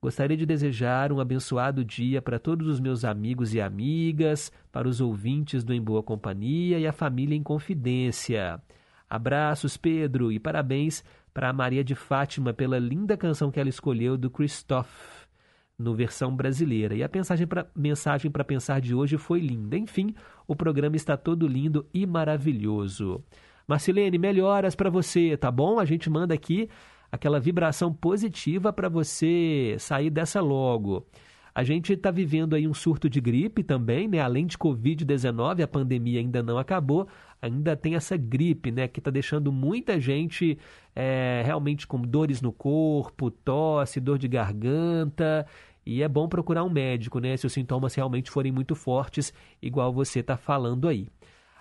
Gostaria de desejar um abençoado dia para todos os meus amigos e amigas, para os ouvintes do Em Boa Companhia e a família em confidência. Abraços, Pedro, e parabéns para a Maria de Fátima pela linda canção que ela escolheu do Christophe, no versão brasileira. E a mensagem para pensar de hoje foi linda. Enfim, o programa está todo lindo e maravilhoso. Marcilene, melhoras para você, tá bom? A gente manda aqui aquela vibração positiva para você sair dessa logo. A gente está vivendo aí um surto de gripe também, né? Além de Covid-19, a pandemia ainda não acabou, ainda tem essa gripe, né? Que está deixando muita gente é, realmente com dores no corpo, tosse, dor de garganta. E é bom procurar um médico, né? Se os sintomas realmente forem muito fortes, igual você está falando aí.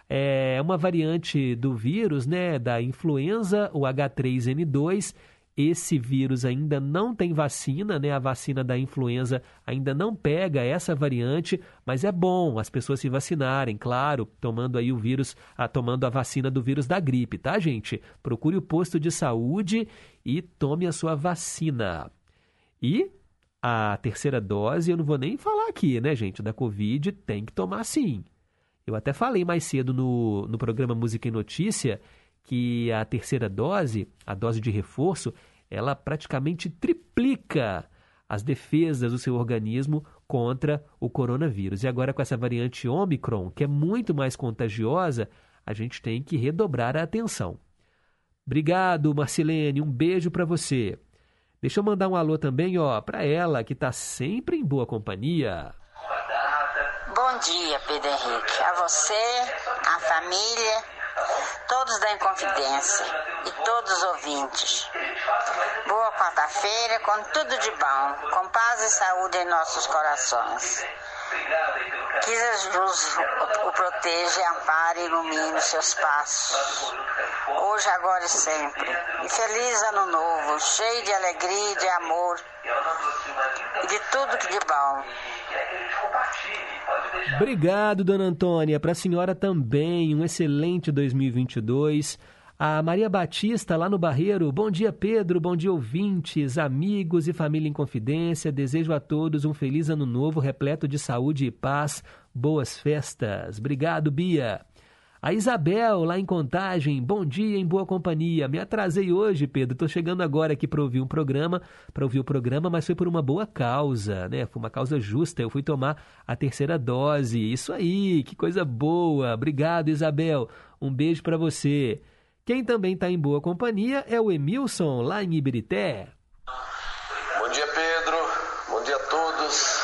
É uma variante do vírus, né? Da influenza, o H3N2 esse vírus ainda não tem vacina, né? A vacina da influenza ainda não pega essa variante, mas é bom as pessoas se vacinarem, claro, tomando aí o vírus, a, tomando a vacina do vírus da gripe, tá, gente? Procure o posto de saúde e tome a sua vacina. E a terceira dose, eu não vou nem falar aqui, né, gente? Da Covid tem que tomar sim. Eu até falei mais cedo no, no programa Música e Notícia que a terceira dose, a dose de reforço, ela praticamente triplica as defesas do seu organismo contra o coronavírus. E agora com essa variante Omicron, que é muito mais contagiosa, a gente tem que redobrar a atenção. Obrigado, Marcilene, um beijo para você. Deixa eu mandar um alô também, ó, para ela que está sempre em boa companhia. Bom dia, Pedro Henrique. A você, a família, todos da Inconfidência e todos os ouvintes. Boa quarta-feira, com tudo de bom, com paz e saúde em nossos corações. Que Jesus o proteja, ampare e ilumine os seus passos, hoje, agora e sempre. E feliz ano novo, cheio de alegria, de amor e de tudo que de bom. Obrigado, dona Antônia. Para a senhora também, um excelente 2022. A Maria Batista, lá no Barreiro. Bom dia, Pedro. Bom dia, ouvintes, amigos e família em confidência. Desejo a todos um feliz ano novo, repleto de saúde e paz. Boas festas. Obrigado, Bia. A Isabel, lá em Contagem, bom dia em boa companhia. Me atrasei hoje, Pedro. Estou chegando agora aqui para ouvir um programa, para ouvir o programa, mas foi por uma boa causa, né? Foi uma causa justa. Eu fui tomar a terceira dose. Isso aí, que coisa boa. Obrigado, Isabel. Um beijo para você. Quem também está em boa companhia é o Emilson, lá em Ibirité. Bom dia, Pedro. Bom dia a todos.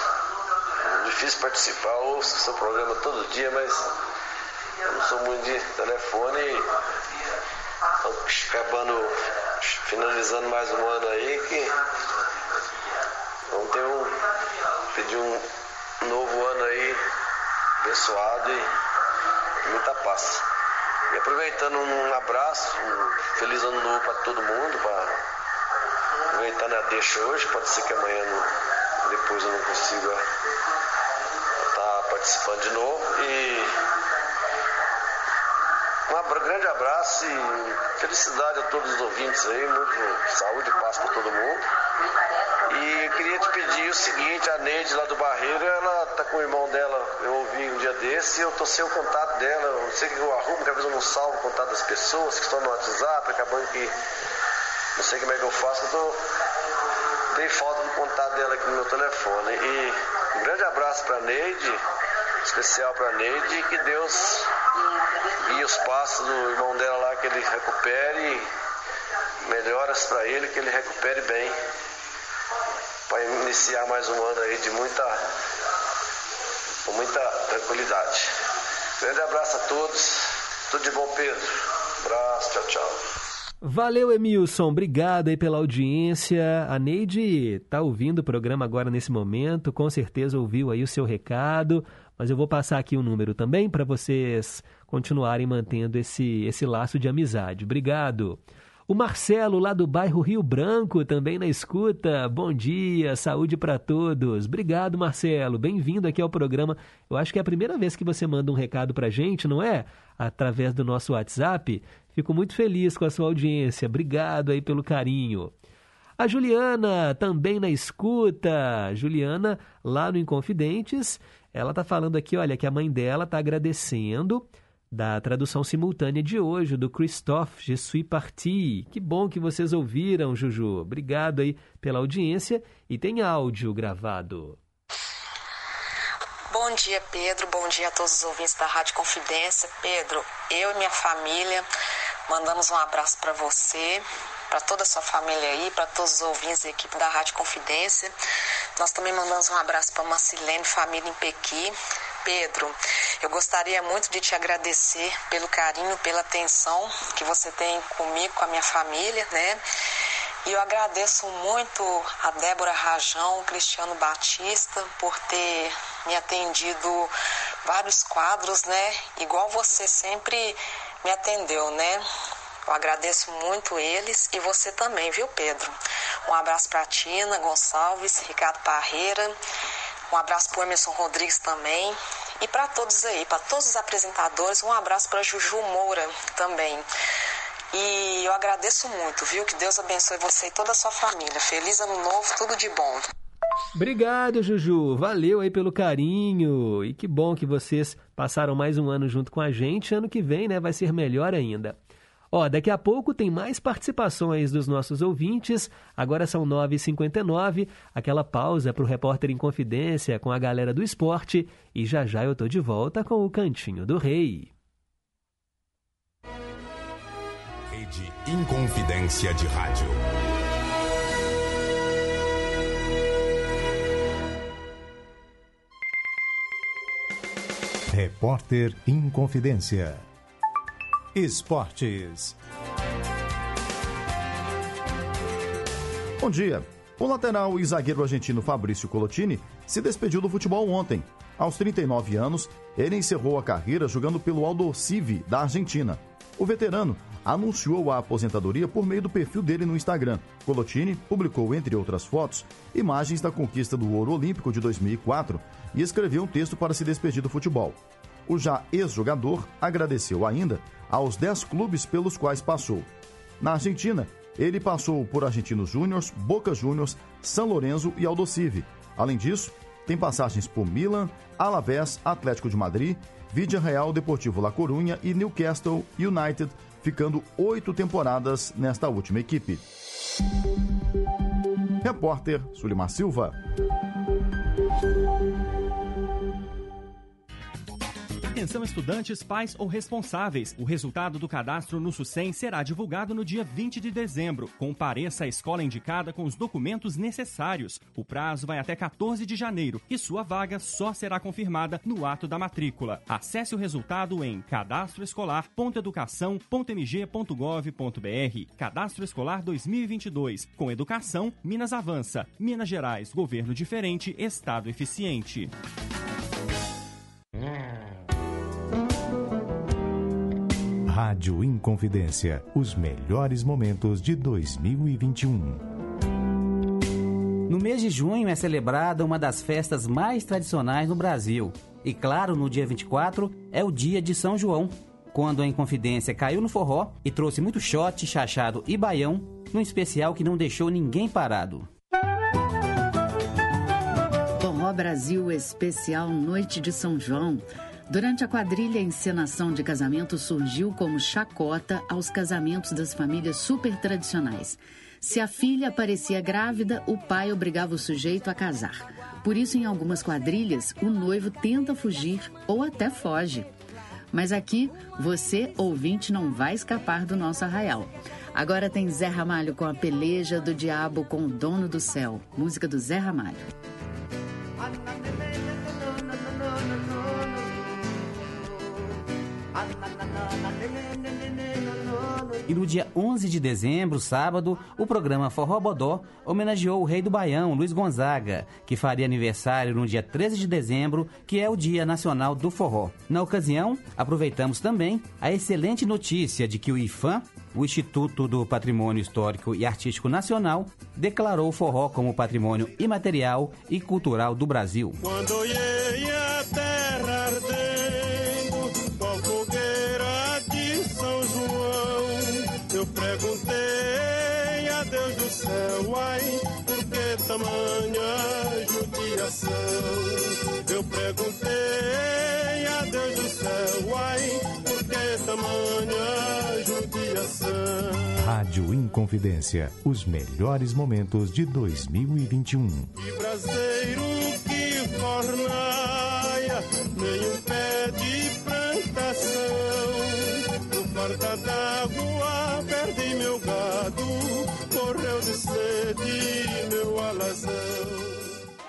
difícil participar, ouço seu programa todo dia, mas eu não sou muito de telefone estamos acabando, finalizando mais um ano aí que vamos ter um, pedir um novo ano aí abençoado e muita paz. E aproveitando um abraço, um feliz ano novo para todo mundo, para aproveitando a deixa hoje, pode ser que amanhã não- depois eu não consiga estar participando de novo. E um grande abraço e felicidade a todos os ouvintes aí, muito saúde e paz para todo mundo. E queria te pedir o seguinte, a Neide lá do Barreiro, ela tá com o irmão dela, eu ouvi um dia desse, eu tô sem o contato dela, eu sei que eu arrumo, que às vezes eu não salvo o contato das pessoas que estão no WhatsApp, acabando que não sei como é que eu faço, eu tô dei falta do contato dela aqui no meu telefone. E um grande abraço pra Neide, especial pra Neide, e que Deus guie os passos do irmão dela lá, que ele recupere melhoras pra ele, que ele recupere bem. Para iniciar mais um ano aí de muita, com muita tranquilidade. Grande abraço a todos. Tudo de bom, Pedro. Abraço, tchau, tchau. Valeu, Emilson. Obrigado aí pela audiência. A Neide tá ouvindo o programa agora nesse momento, com certeza ouviu aí o seu recado, mas eu vou passar aqui o número também para vocês continuarem mantendo esse, esse laço de amizade. Obrigado. O Marcelo, lá do bairro Rio Branco, também na escuta. Bom dia, saúde para todos. Obrigado, Marcelo. Bem-vindo aqui ao programa. Eu acho que é a primeira vez que você manda um recado para gente, não é? Através do nosso WhatsApp. Fico muito feliz com a sua audiência. Obrigado aí pelo carinho. A Juliana, também na escuta. Juliana, lá no Inconfidentes, ela tá falando aqui, olha, que a mãe dela tá agradecendo da tradução simultânea de hoje, do Christophe Je suis parti. Que bom que vocês ouviram, Juju. Obrigado aí pela audiência e tem áudio gravado. Bom dia, Pedro. Bom dia a todos os ouvintes da Rádio Confidência. Pedro, eu e minha família mandamos um abraço para você, para toda a sua família aí, para todos os ouvintes da equipe da Rádio Confidência. Nós também mandamos um abraço para Marcilene, família em Pequi. Pedro, eu gostaria muito de te agradecer pelo carinho, pela atenção que você tem comigo, com a minha família, né? E eu agradeço muito a Débora Rajão, Cristiano Batista, por ter me atendido vários quadros, né? Igual você sempre me atendeu, né? Eu agradeço muito eles e você também, viu, Pedro? Um abraço para Tina Gonçalves, Ricardo Parreira, um abraço para Emerson Rodrigues também. E para todos aí, para todos os apresentadores, um abraço para Juju Moura também. E eu agradeço muito, viu? Que Deus abençoe você e toda a sua família. Feliz ano novo, tudo de bom. Obrigado, Juju. Valeu aí pelo carinho. E que bom que vocês passaram mais um ano junto com a gente. Ano que vem, né, vai ser melhor ainda. Ó, daqui a pouco tem mais participações dos nossos ouvintes. Agora são 9h59, aquela pausa para o repórter em confidência com a galera do esporte. E já já eu tô de volta com o Cantinho do Rei. Rede Inconfidência de Rádio. Repórter em Confidência. Esportes. Bom dia. O lateral e zagueiro argentino Fabrício Colotini se despediu do futebol ontem. Aos 39 anos, ele encerrou a carreira jogando pelo Aldo Civi, da Argentina. O veterano anunciou a aposentadoria por meio do perfil dele no Instagram. Colotini publicou, entre outras fotos, imagens da conquista do ouro olímpico de 2004 e escreveu um texto para se despedir do futebol. O já ex-jogador agradeceu ainda aos 10 clubes pelos quais passou. Na Argentina, ele passou por Argentinos Júniors, Boca Juniors, São Lourenço e Aldosive. Além disso, tem passagens por Milan, Alavés, Atlético de Madrid, Vídea Real Deportivo La Corunha e Newcastle United, ficando oito temporadas nesta última equipe. Repórter Sulimar Silva. Atenção estudantes, pais ou responsáveis. O resultado do cadastro no SUSEM será divulgado no dia 20 de dezembro. Compareça à escola indicada com os documentos necessários. O prazo vai até 14 de janeiro e sua vaga só será confirmada no ato da matrícula. Acesse o resultado em cadastroescolar.educação.mg.gov.br. Cadastro Escolar 2022. Com educação, Minas avança. Minas Gerais, governo diferente, estado eficiente. Rádio Inconfidência. Os melhores momentos de 2021. No mês de junho é celebrada uma das festas mais tradicionais no Brasil. E claro, no dia 24 é o dia de São João, quando a Inconfidência caiu no forró e trouxe muito shot, chachado e baião, num especial que não deixou ninguém parado. Forró Brasil Especial Noite de São João. Durante a quadrilha, a encenação de casamento surgiu como chacota aos casamentos das famílias super tradicionais. Se a filha aparecia grávida, o pai obrigava o sujeito a casar. Por isso, em algumas quadrilhas, o noivo tenta fugir ou até foge. Mas aqui, você, ouvinte, não vai escapar do nosso arraial. Agora tem Zé Ramalho com a peleja do diabo com o dono do céu. Música do Zé Ramalho. E no dia 11 de dezembro, sábado, o programa Forró Bodó homenageou o rei do Baião, Luiz Gonzaga, que faria aniversário no dia 13 de dezembro, que é o Dia Nacional do Forró. Na ocasião, aproveitamos também a excelente notícia de que o IFAM, o Instituto do Patrimônio Histórico e Artístico Nacional, declarou o forró como patrimônio imaterial e cultural do Brasil. Quando perguntei a Deus do céu, ai, por que tamanha judiação? Rádio Inconfidência. Os melhores momentos de 2021. Que braseiro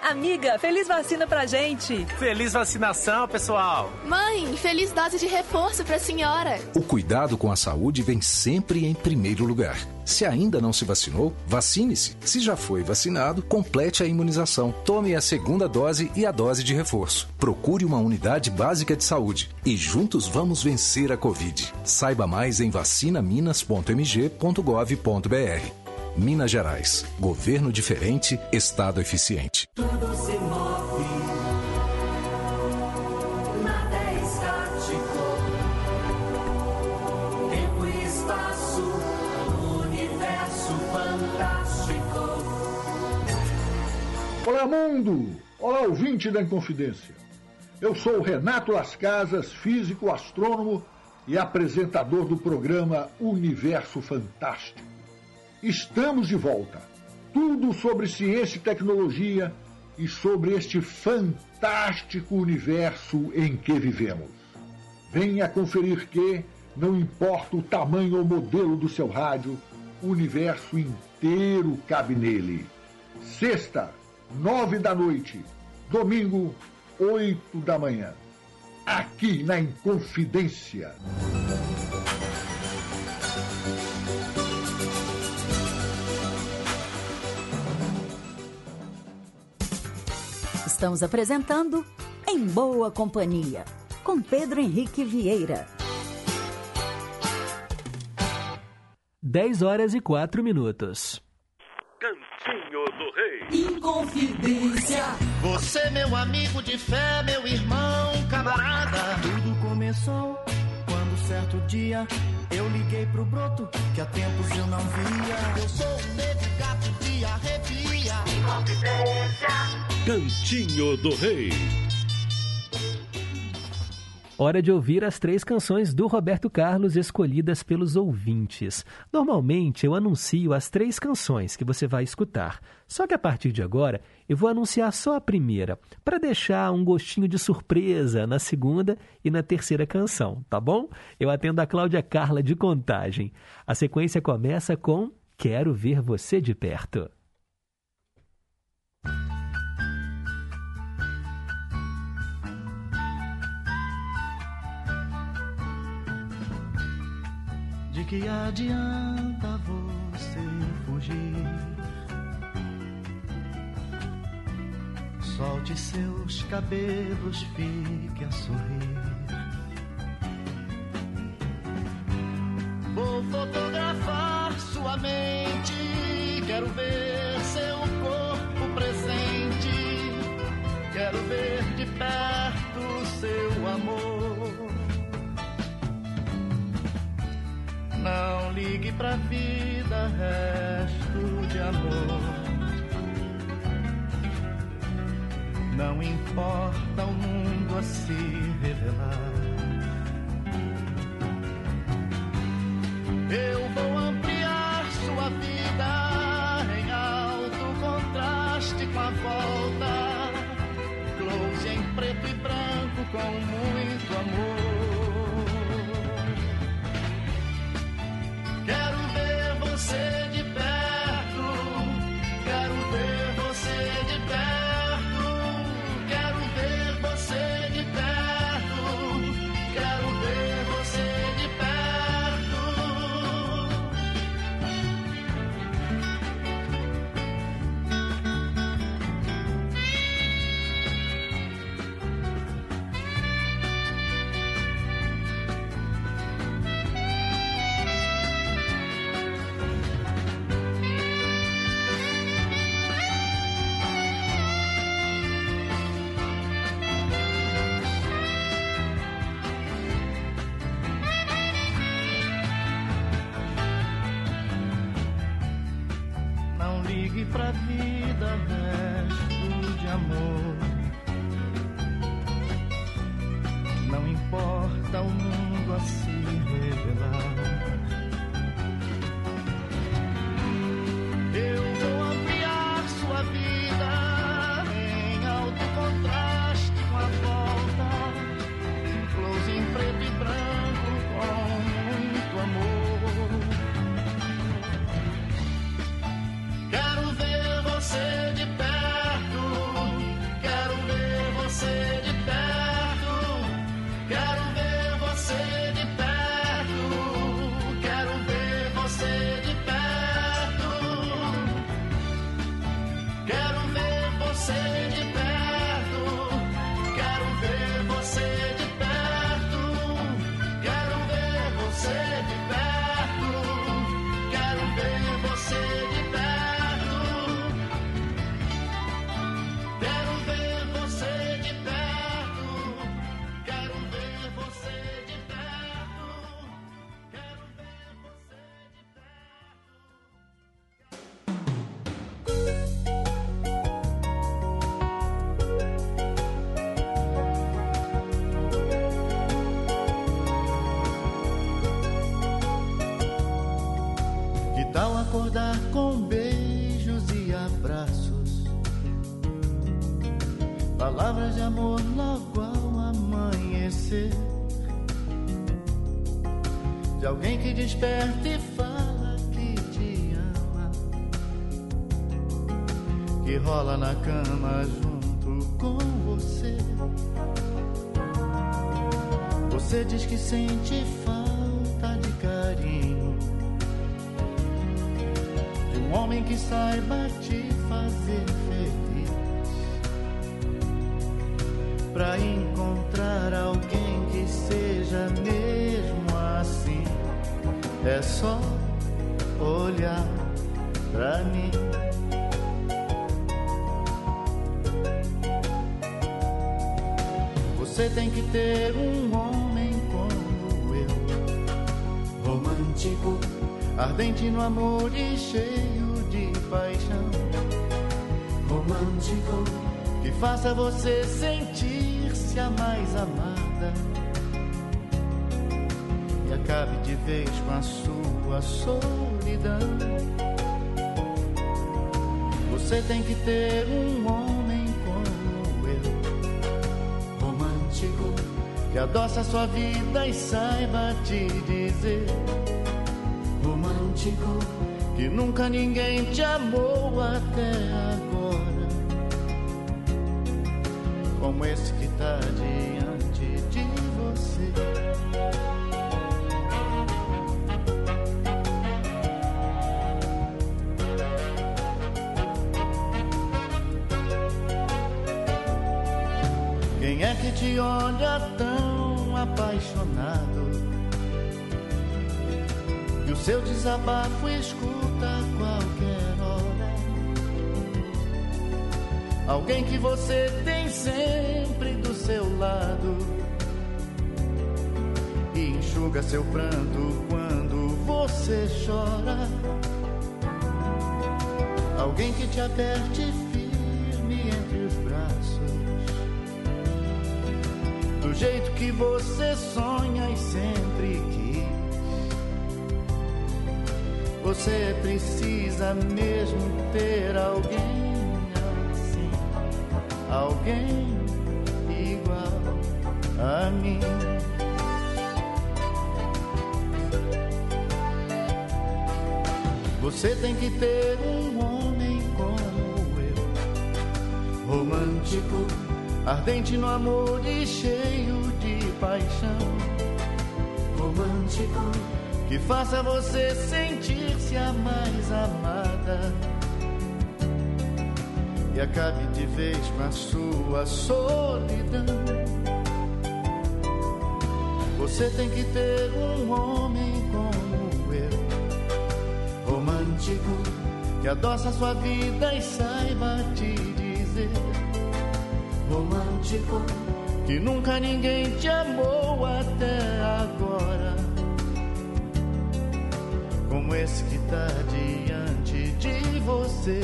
Amiga, feliz vacina pra gente! Feliz vacinação, pessoal! Mãe, feliz dose de reforço pra senhora. O cuidado com a saúde vem sempre em primeiro lugar. Se ainda não se vacinou, vacine-se. Se já foi vacinado, complete a imunização. Tome a segunda dose e a dose de reforço. Procure uma unidade básica de saúde. E juntos vamos vencer a Covid. Saiba mais em vacinaminas.mg.gov.br. Minas Gerais. Governo diferente, Estado eficiente. Tudo se move, nada é estático. Tempo e espaço, universo fantástico. Olá, mundo! Olá, ouvinte da Inconfidência. Eu sou o Renato Las Casas, físico, astrônomo e apresentador do programa Universo Fantástico. Estamos de volta. Tudo sobre ciência e tecnologia e sobre este fantástico universo em que vivemos. Venha conferir que, não importa o tamanho ou modelo do seu rádio, o universo inteiro cabe nele. Sexta, nove da noite. Domingo, oito da manhã. Aqui na Inconfidência. Estamos apresentando Em Boa Companhia, com Pedro Henrique Vieira. 10 horas e 4 minutos. Cantinho do Rei. Inconfidência. Você, meu amigo de fé, meu irmão, camarada. Tudo começou quando certo dia eu liguei pro broto que há tempos eu não via. Eu sou um negro gato de arrepia. Cantinho do Rei. Hora de ouvir as três canções do Roberto Carlos escolhidas pelos ouvintes. Normalmente eu anuncio as três canções que você vai escutar. Só que a partir de agora eu vou anunciar só a primeira, para deixar um gostinho de surpresa na segunda e na terceira canção, tá bom? Eu atendo a Cláudia Carla de Contagem. A sequência começa com Quero Ver Você de Perto. De que adianta você fugir? Solte seus cabelos, fique a sorrir. Vou fotografar sua mente. Quero ver seu corpo presente. Quero ver de perto seu amor. Não ligue pra vida, resto de amor. Não importa o mundo a se revelar. Eu vou ampliar sua vida em alto contraste com a volta. Close em preto e branco com muito amor. say desperta e fala que te ama. Que rola na cama junto com você. Você diz que sente falta de carinho de um homem que saiba te fazer feliz. Pra encontrar alguém que seja assim, é só olhar pra mim. Você tem que ter um homem como eu, romântico, ardente no amor e cheio de paixão. Romântico, que faça você sentir-se a mais amada acabe de vez com a sua solidão. Você tem que ter um homem como eu, romântico, que adoça sua vida e saiba te dizer, romântico, que nunca ninguém te amou até agora, como esse que tá diante apaixonado? E o seu desabafo escuta a qualquer hora. Alguém que você tem sempre do seu lado. E enxuga seu pranto quando você chora. Alguém que te aperte jeito que você sonha e sempre quis. Você precisa mesmo ter alguém assim, alguém igual a mim. Você tem que ter um homem como eu, romântico ardente no amor e cheio paixão. Romântico, que faça você sentir-se a mais amada. E acabe de vez com a sua solidão. Você tem que ter um homem como eu, romântico, que adoça sua vida e saiba te dizer romântico que nunca ninguém te amou até agora. Como esse que tá diante de você.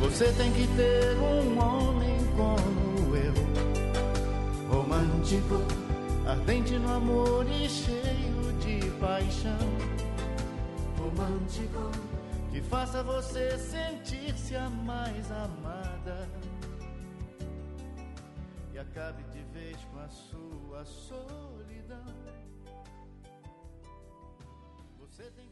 Você tem que ter um homem como eu, romântico, ardente no amor e cheio de paixão. Romântico faça você sentir-se a mais amada e acabe de vez com a sua solidão. Você tem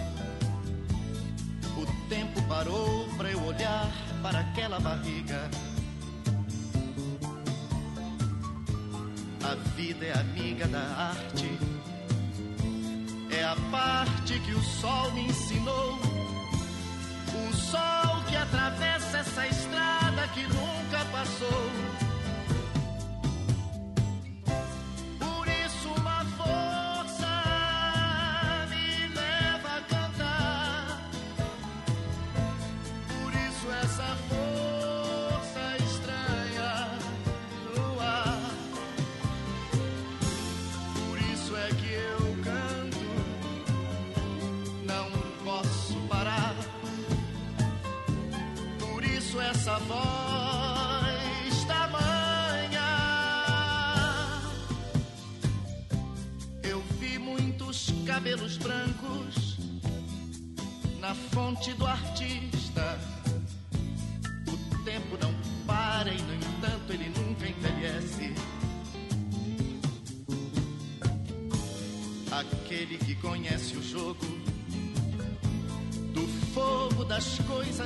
Parou para eu olhar para aquela barriga. A vida é amiga da arte. É a parte que o sol me ensinou.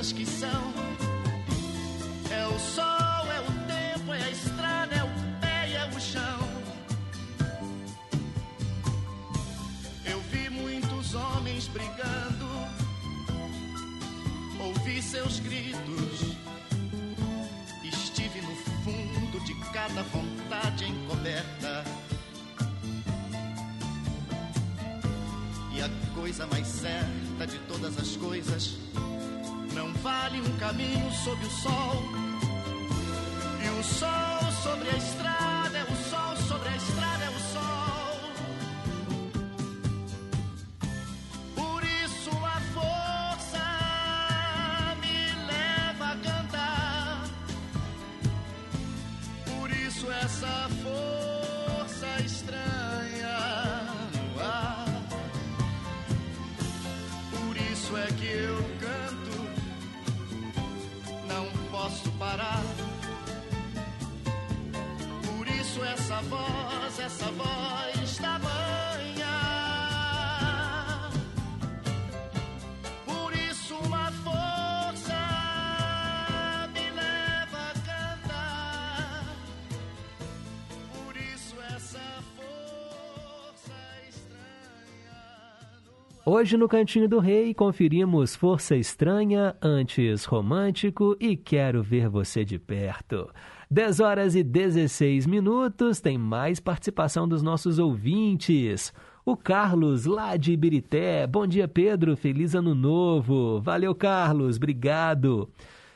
Coisas que são. É o sol, é o tempo, é a estrada, é o pé e é o chão. Eu vi muitos homens brigando, ouvi seus gritos. Estive no fundo de cada vontade encoberta. E a coisa mais certa de todas as coisas vale um caminho sob o sol. Hoje no Cantinho do Rei conferimos Força Estranha, antes Romântico e Quero Ver Você de Perto. 10 horas e 16 minutos, tem mais participação dos nossos ouvintes. O Carlos, lá de Ibirité. Bom dia, Pedro. Feliz ano novo. Valeu, Carlos. Obrigado.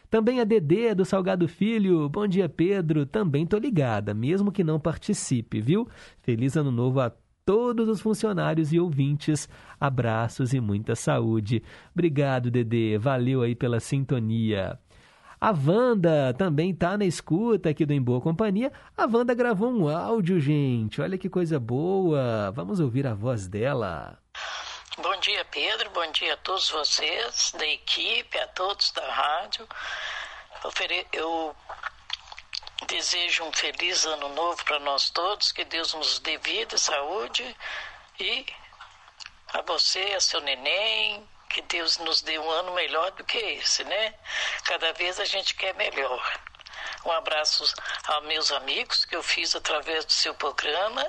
Também a Dedê do Salgado Filho. Bom dia, Pedro. Também tô ligada, mesmo que não participe, viu? Feliz ano novo a todos os funcionários e ouvintes. Abraços e muita saúde. Obrigado, Dedê. Valeu aí pela sintonia. A Wanda também tá na escuta aqui do Em Boa Companhia. A Wanda gravou um áudio, gente. Olha que coisa boa. Vamos ouvir a voz dela. Bom dia, Pedro. Bom dia a todos vocês, da equipe, a todos da rádio. Eu desejo um feliz ano novo para nós todos, que Deus nos dê vida, saúde e a você, a seu neném, que Deus nos dê um ano melhor do que esse, né? Cada vez a gente quer melhor. Um abraço aos meus amigos que eu fiz através do seu programa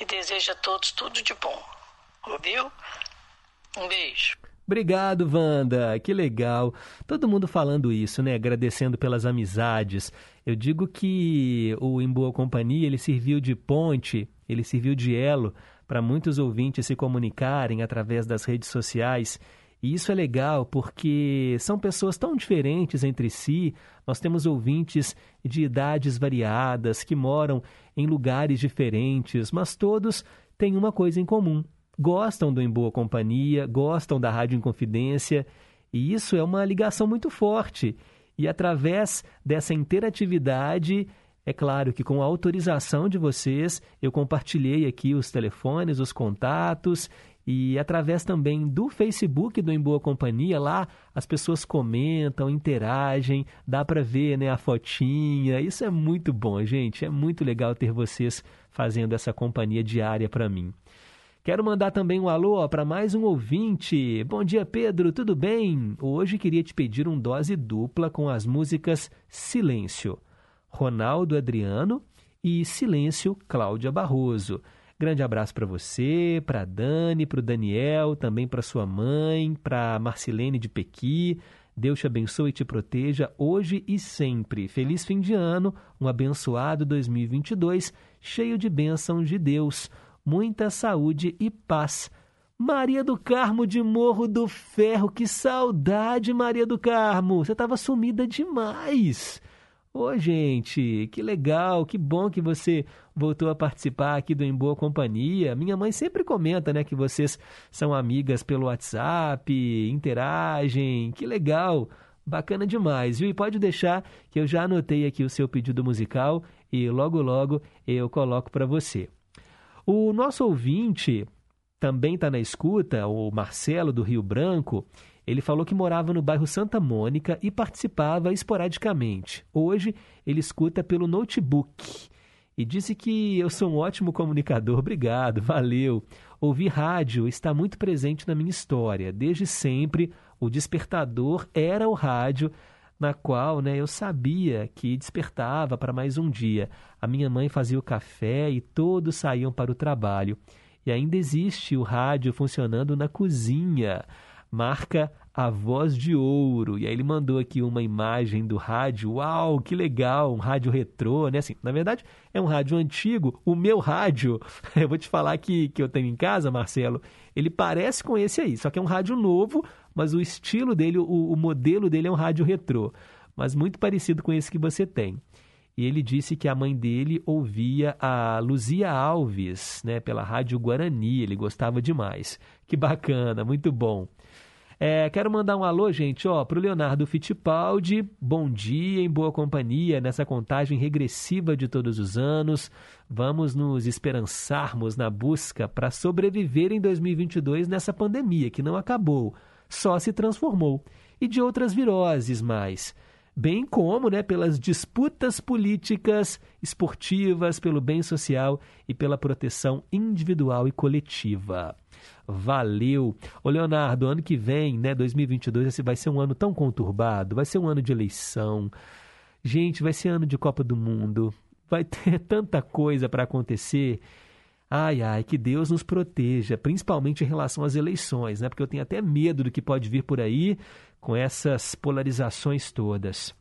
e desejo a todos tudo de bom. Ouviu? Um beijo. Obrigado, Wanda. Que legal. Todo mundo falando isso, né? Agradecendo pelas amizades. Eu digo que o Em Boa Companhia, ele serviu de ponte, ele serviu de elo para muitos ouvintes se comunicarem através das redes sociais. E isso é legal porque são pessoas tão diferentes entre si. Nós temos ouvintes de idades variadas que moram em lugares diferentes, mas todos têm uma coisa em comum. Gostam do Em Boa Companhia, gostam da Rádio Inconfidência, e isso é uma ligação muito forte. E através dessa interatividade, é claro que com a autorização de vocês, eu compartilhei aqui os telefones, os contatos e através também do Facebook do Em Boa Companhia, lá as pessoas comentam, interagem, dá para ver né, a fotinha. Isso é muito bom, gente. É muito legal ter vocês fazendo essa companhia diária para mim. Quero mandar também um alô para mais um ouvinte. Bom dia, Pedro, tudo bem? Hoje queria te pedir um dose dupla com as músicas Silêncio, Ronaldo Adriano e Silêncio, Cláudia Barroso. Grande abraço para você, para Dani, para o Daniel, também para sua mãe, para Marcilene de Pequi. Deus te abençoe e te proteja hoje e sempre. Feliz fim de ano, um abençoado 2022, cheio de bênçãos de Deus muita saúde e paz. Maria do Carmo de Morro do Ferro, que saudade, Maria do Carmo! Você estava sumida demais. Ô, gente, que legal, que bom que você voltou a participar aqui do Em Boa Companhia. Minha mãe sempre comenta, né, que vocês são amigas pelo WhatsApp, interagem. Que legal, bacana demais, viu? E pode deixar que eu já anotei aqui o seu pedido musical e logo logo eu coloco para você. O nosso ouvinte também está na escuta, o Marcelo do Rio Branco. Ele falou que morava no bairro Santa Mônica e participava esporadicamente. Hoje ele escuta pelo notebook. e disse que eu sou um ótimo comunicador. [laughs] Obrigado, valeu. Ouvir rádio está muito presente na minha história. Desde sempre, o despertador era o rádio na qual né, eu sabia que despertava para mais um dia. A minha mãe fazia o café e todos saíam para o trabalho. E ainda existe o rádio funcionando na cozinha. Marca a voz de ouro. E aí ele mandou aqui uma imagem do rádio. Uau, que legal, um rádio retrô, né? Assim, na verdade, é um rádio antigo. O meu rádio, [laughs] eu vou te falar que, que eu tenho em casa, Marcelo, ele parece com esse aí, só que é um rádio novo, mas o estilo dele, o, o modelo dele é um rádio retrô, mas muito parecido com esse que você tem. E ele disse que a mãe dele ouvia a Luzia Alves, né, pela Rádio Guarani, ele gostava demais. Que bacana, muito bom. É, quero mandar um alô, gente, ó, pro Leonardo Fittipaldi. Bom dia, em boa companhia, nessa contagem regressiva de todos os anos. Vamos nos esperançarmos na busca para sobreviver em 2022 nessa pandemia que não acabou, só se transformou. E de outras viroses mais bem como né, pelas disputas políticas, esportivas, pelo bem social e pela proteção individual e coletiva. Valeu! Ô Leonardo, ano que vem, né, 2022, esse vai ser um ano tão conturbado, vai ser um ano de eleição. Gente, vai ser ano de Copa do Mundo. Vai [laughs] ter tanta coisa para acontecer. Ai, ai, que Deus nos proteja, principalmente em relação às eleições, né? Porque eu tenho até medo do que pode vir por aí com essas polarizações todas.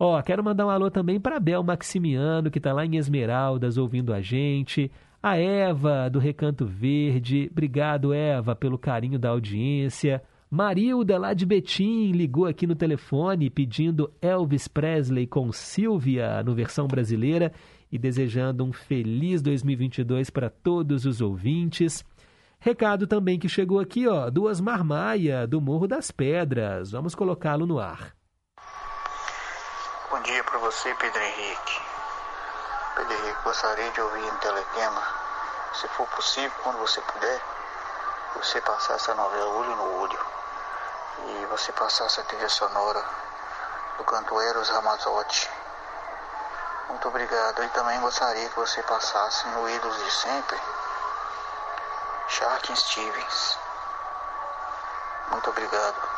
Ó, quero mandar um alô também para Bel Maximiano, que está lá em Esmeraldas ouvindo a gente. A Eva, do Recanto Verde. Obrigado, Eva, pelo carinho da audiência. Marilda, lá de Betim, ligou aqui no telefone pedindo Elvis Presley com Silvia no versão brasileira e desejando um feliz 2022 para todos os ouvintes. Recado também que chegou aqui, ó, do Osmar Maia, do Morro das Pedras. Vamos colocá-lo no ar. Bom dia para você, Pedro Henrique. Pedro Henrique, gostaria de ouvir um telegrama, se for possível, quando você puder, você passar essa novela Olho no Olho e você passar essa trilha sonora do canto Eros Ramazotti. Muito obrigado. E também gostaria que você passasse no Ídolos de Sempre, Shark Stevens. Muito obrigado.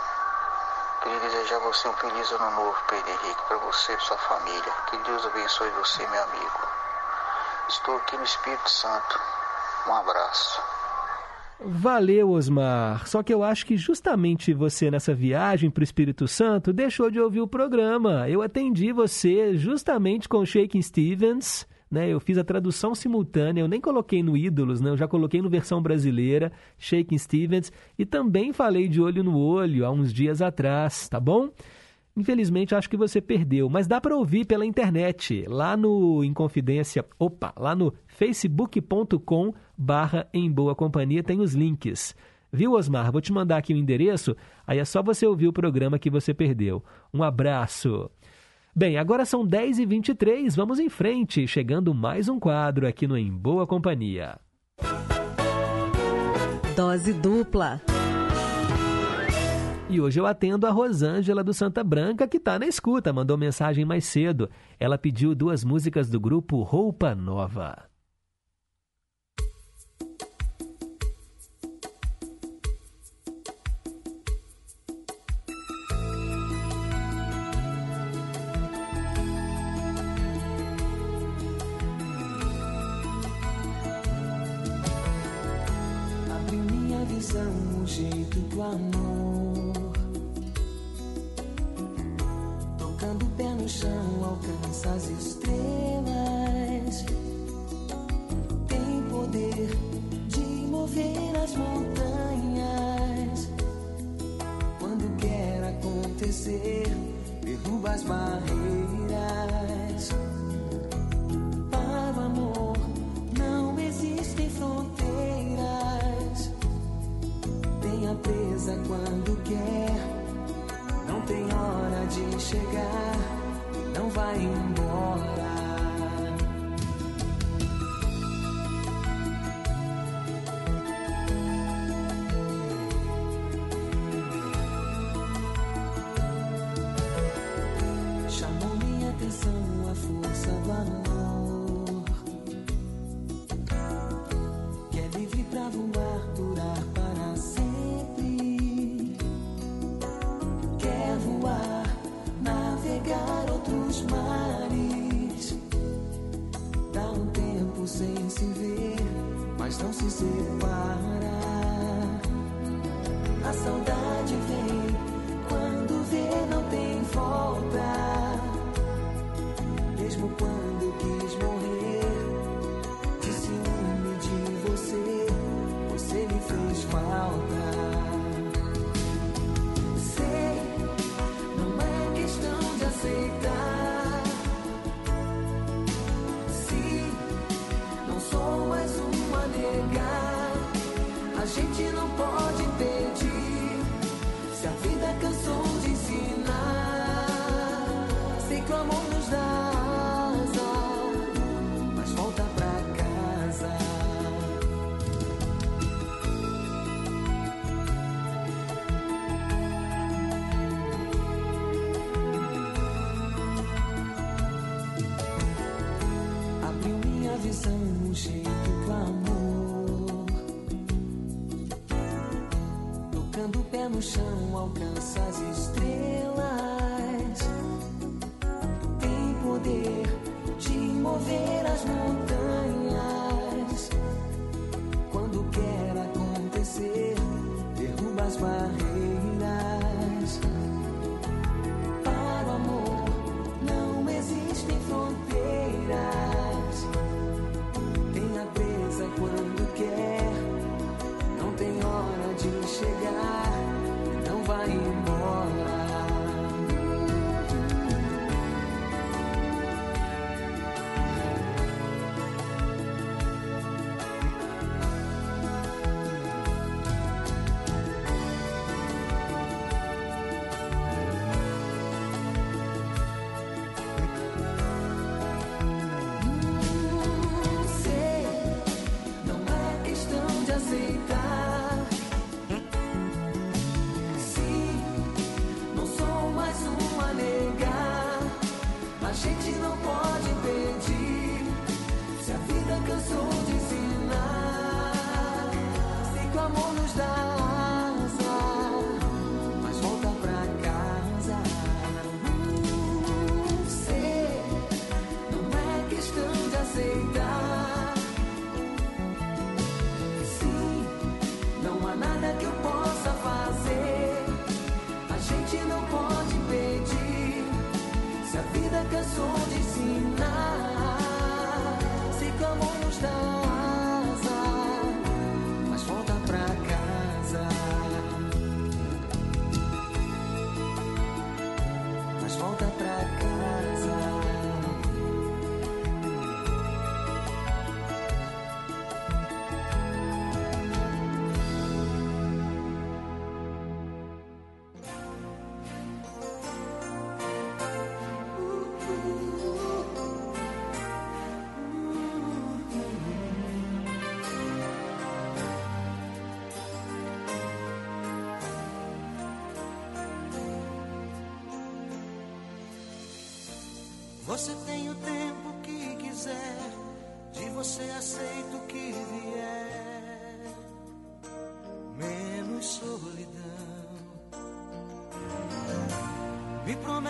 Queria desejar a você um feliz ano novo, Pedro Henrique, para você e sua família. Que Deus abençoe você, meu amigo. Estou aqui no Espírito Santo. Um abraço. Valeu, Osmar. Só que eu acho que justamente você nessa viagem para o Espírito Santo deixou de ouvir o programa. Eu atendi você justamente com Shaking Stevens né? Eu fiz a tradução simultânea, eu nem coloquei no Ídolos, né? Eu já coloquei no versão brasileira, Shaking Stevens, e também falei de Olho no Olho há uns dias atrás, tá bom? Infelizmente, acho que você perdeu, mas dá para ouvir pela internet, lá no Inconfidência, opa, lá no facebook.com barra em boa companhia tem os links. Viu, Osmar? Vou te mandar aqui o endereço, aí é só você ouvir o programa que você perdeu. Um abraço. Bem, agora são 10h23, vamos em frente, chegando mais um quadro aqui no Em Boa Companhia. Dose dupla. E hoje eu atendo a Rosângela do Santa Branca, que está na escuta, mandou mensagem mais cedo. Ela pediu duas músicas do grupo Roupa Nova. jeito do amor. Alcança as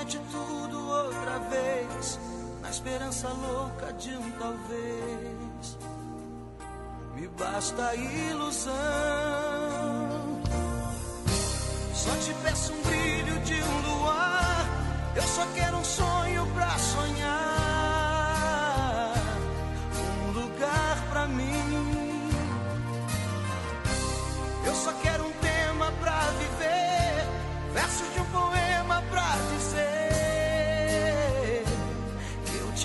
De tudo outra vez, na esperança louca de um talvez. Me basta a ilusão. Só te peço um brilho de um luar. Eu só quero um sonho pra sonhar.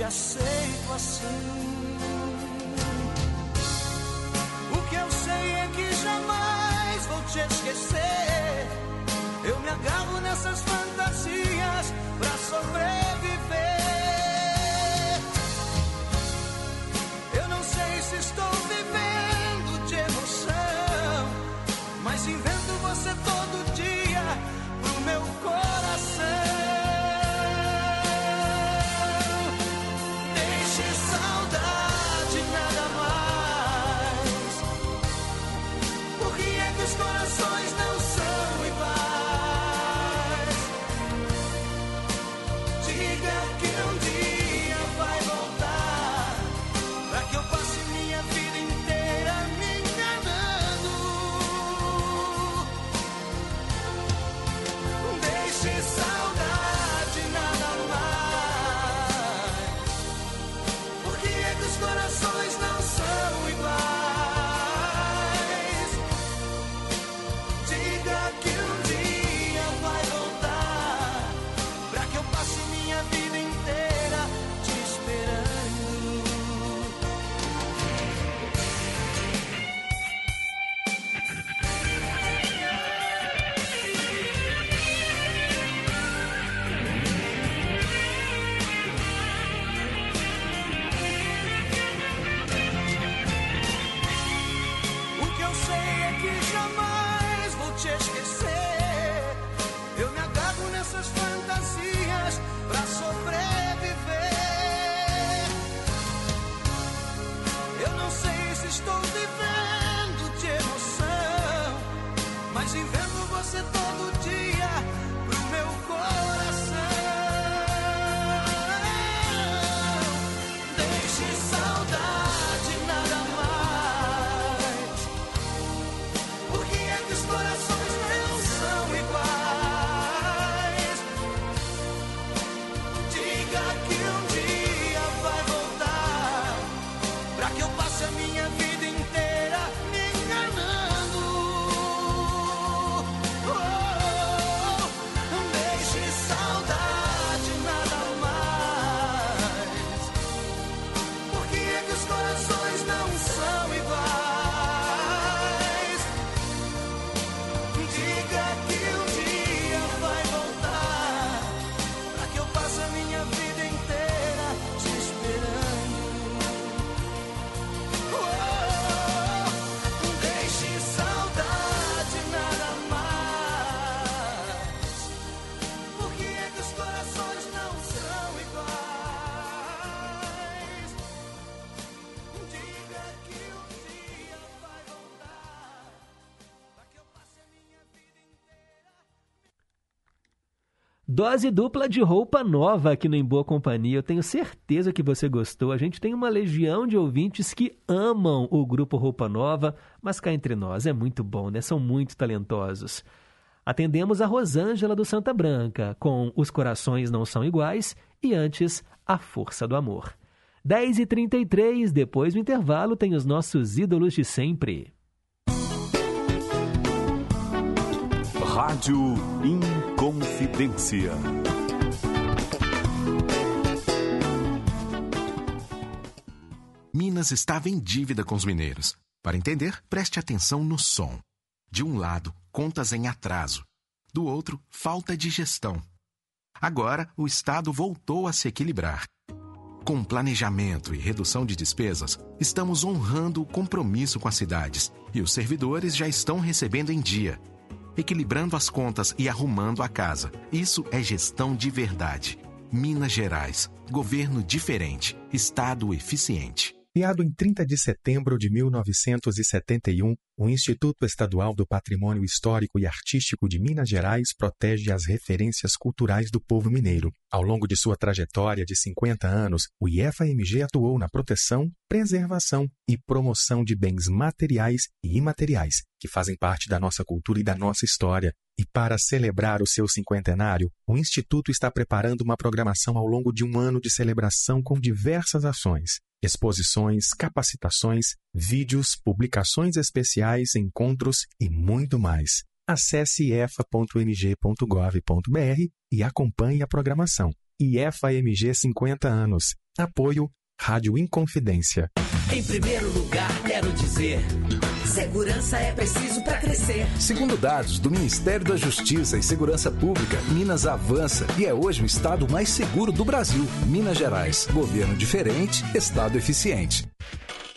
just Dose dupla de roupa nova aqui no Em Boa Companhia. Eu tenho certeza que você gostou. A gente tem uma legião de ouvintes que amam o grupo Roupa Nova, mas cá entre nós é muito bom, né? São muito talentosos. Atendemos a Rosângela do Santa Branca com Os Corações Não São Iguais e antes A Força do Amor. 10h33, depois do intervalo, tem os nossos ídolos de sempre. Rádio Inconfidência. Minas estava em dívida com os mineiros. Para entender, preste atenção no som. De um lado, contas em atraso. Do outro, falta de gestão. Agora, o Estado voltou a se equilibrar. Com planejamento e redução de despesas, estamos honrando o compromisso com as cidades e os servidores já estão recebendo em dia, equilibrando as contas e arrumando a casa. Isso é gestão de verdade. Minas Gerais. Governo diferente. Estado eficiente. Criado em 30 de setembro de 1971, o Instituto Estadual do Patrimônio Histórico e Artístico de Minas Gerais protege as referências culturais do povo mineiro. Ao longo de sua trajetória de 50 anos, o IFAMG atuou na proteção, preservação e promoção de bens materiais e imateriais que fazem parte da nossa cultura e da nossa história. E para celebrar o seu cinquentenário, o Instituto está preparando uma programação ao longo de um ano de celebração com diversas ações exposições, capacitações, vídeos, publicações especiais, encontros e muito mais. Acesse efa.mg.gov.br e acompanhe a programação. IFAMG 50 anos. Apoio Rádio Inconfidência. Em primeiro lugar, quero dizer: segurança é preciso para crescer. Segundo dados do Ministério da Justiça e Segurança Pública, Minas avança e é hoje o estado mais seguro do Brasil. Minas Gerais, governo diferente, estado eficiente.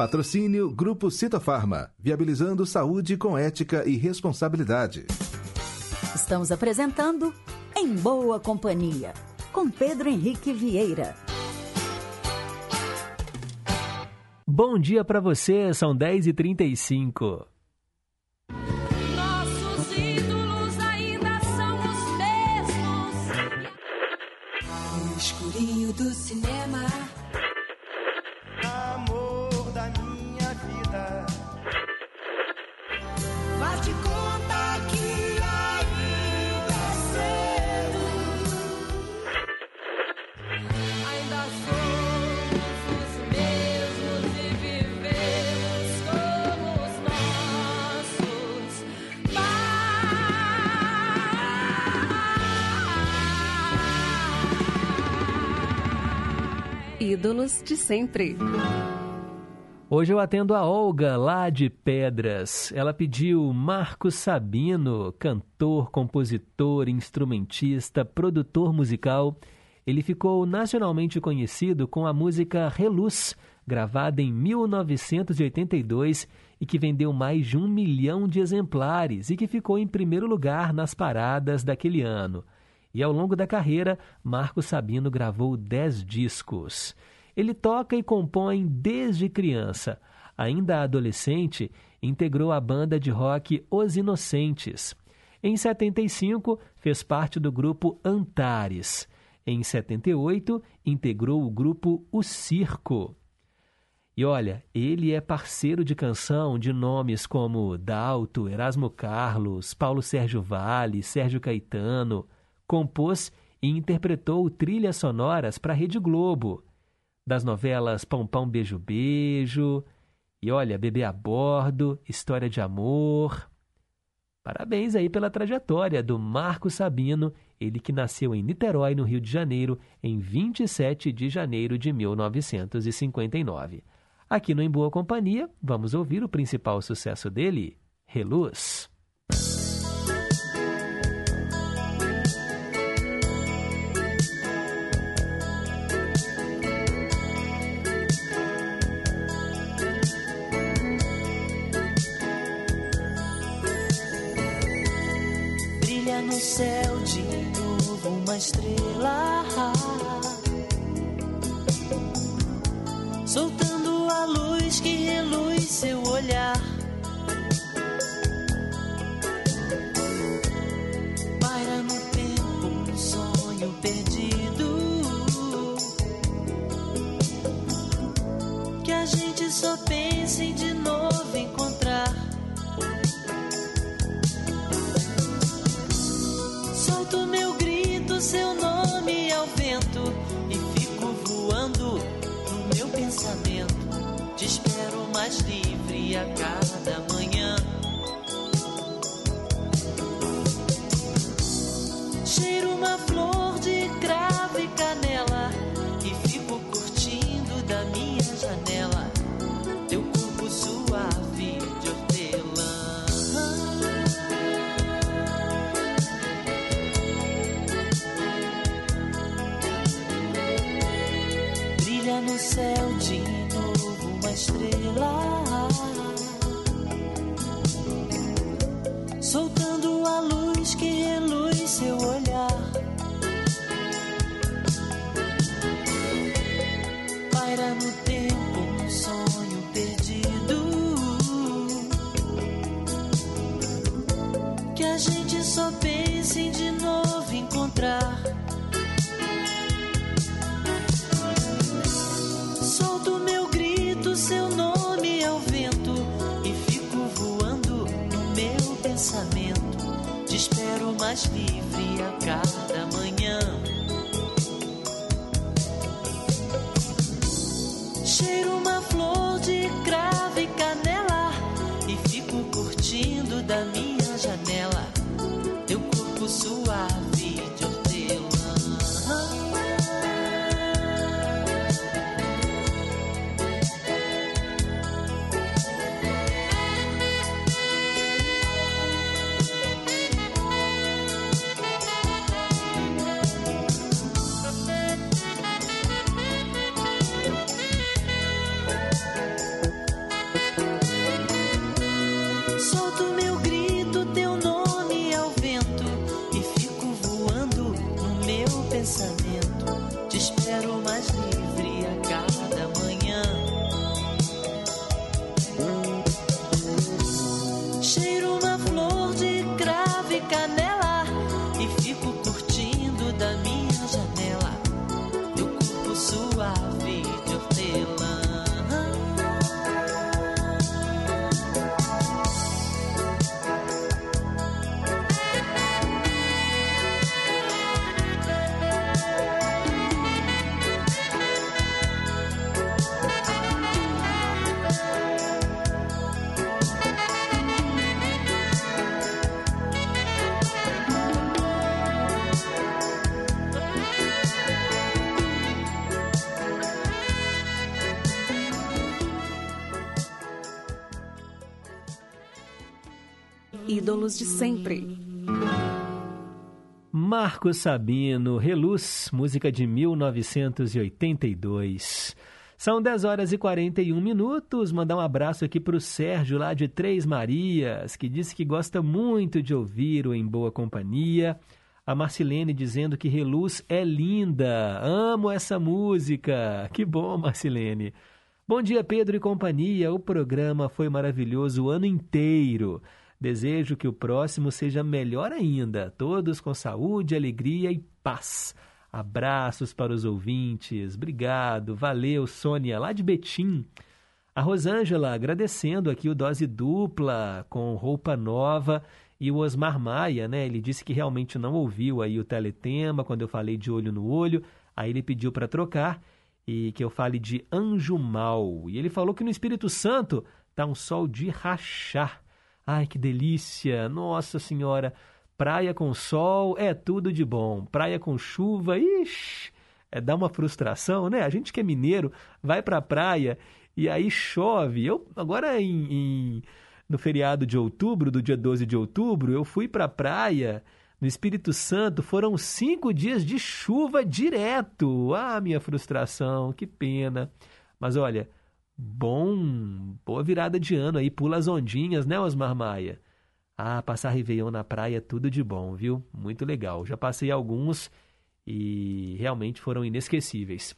Patrocínio Grupo Citofarma, viabilizando saúde com ética e responsabilidade. Estamos apresentando Em Boa Companhia, com Pedro Henrique Vieira. Bom dia para você, são 10h35. Nossos ídolos ainda são os mesmos. No escurinho do cinema. Ídolos de sempre. Hoje eu atendo a Olga, lá de Pedras. Ela pediu Marcos Sabino, cantor, compositor, instrumentista, produtor musical. Ele ficou nacionalmente conhecido com a música Reluz, gravada em 1982 e que vendeu mais de um milhão de exemplares e que ficou em primeiro lugar nas paradas daquele ano. E ao longo da carreira, Marcos Sabino gravou dez discos. Ele toca e compõe desde criança. Ainda adolescente, integrou a banda de rock Os Inocentes. Em 75, fez parte do grupo Antares. Em 78, integrou o grupo O Circo. E olha, ele é parceiro de canção de nomes como Dalto, Erasmo Carlos, Paulo Sérgio Vale, Sérgio Caetano. Compôs e interpretou trilhas sonoras para a Rede Globo das novelas Pão Pão Beijo Beijo e olha, Bebê a Bordo, História de Amor. Parabéns aí pela trajetória do Marco Sabino, ele que nasceu em Niterói, no Rio de Janeiro, em 27 de janeiro de 1959. Aqui no Em Boa Companhia, vamos ouvir o principal sucesso dele, Reluz. Estrela soltando a luz que reluz seu olhar. Paira no tempo um sonho perdido que a gente só pensa em de novo encontrar. Seu nome ao vento e fico voando no meu pensamento. Te espero mais livre a cada manhã. Mais livre a cada Marcos Sabino, Reluz, música de 1982. São 10 horas e 41 minutos. Mandar um abraço aqui para o Sérgio, lá de Três Marias, que disse que gosta muito de ouvir o Em Boa Companhia. A Marcilene dizendo que Reluz é linda. Amo essa música. Que bom, Marcilene. Bom dia, Pedro e companhia. O programa foi maravilhoso o ano inteiro. Desejo que o próximo seja melhor ainda. Todos com saúde, alegria e paz. Abraços para os ouvintes. Obrigado. Valeu, Sônia, lá de Betim. A Rosângela agradecendo aqui o Dose Dupla com roupa nova. E o Osmar Maia, né? Ele disse que realmente não ouviu aí o teletema quando eu falei de olho no olho. Aí ele pediu para trocar e que eu fale de anjo mal. E ele falou que no Espírito Santo tá um sol de rachar. Ai, que delícia! Nossa Senhora! Praia com sol é tudo de bom. Praia com chuva, ixi, é dá uma frustração, né? A gente que é mineiro vai pra praia e aí chove. Eu agora em, em no feriado de outubro, do dia 12 de outubro, eu fui pra praia no Espírito Santo, foram cinco dias de chuva direto. Ah, minha frustração, que pena. Mas olha, bom, boa virada de ano aí, pula as ondinhas, né, Osmar Maia? Ah, passar Réveillon na praia é tudo de bom, viu? Muito legal. Já passei alguns e realmente foram inesquecíveis.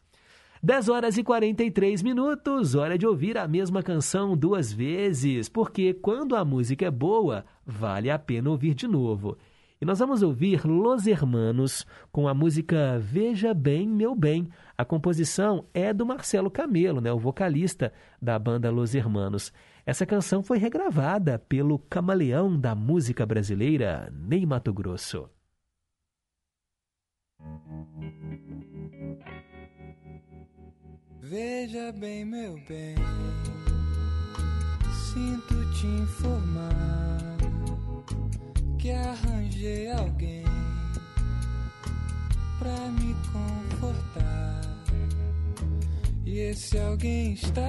10 horas e 43 minutos, hora de ouvir a mesma canção duas vezes, porque quando a música é boa, vale a pena ouvir de novo. E nós vamos ouvir Los Hermanos com a música Veja Bem, Meu Bem. A composição é do Marcelo Camelo, né, o vocalista da banda Los Hermanos. Essa canção foi regravada pelo camaleão da música brasileira, Ney Mato Grosso. Veja bem, meu bem, sinto te informar que arranjei alguém pra me confortar. E esse alguém está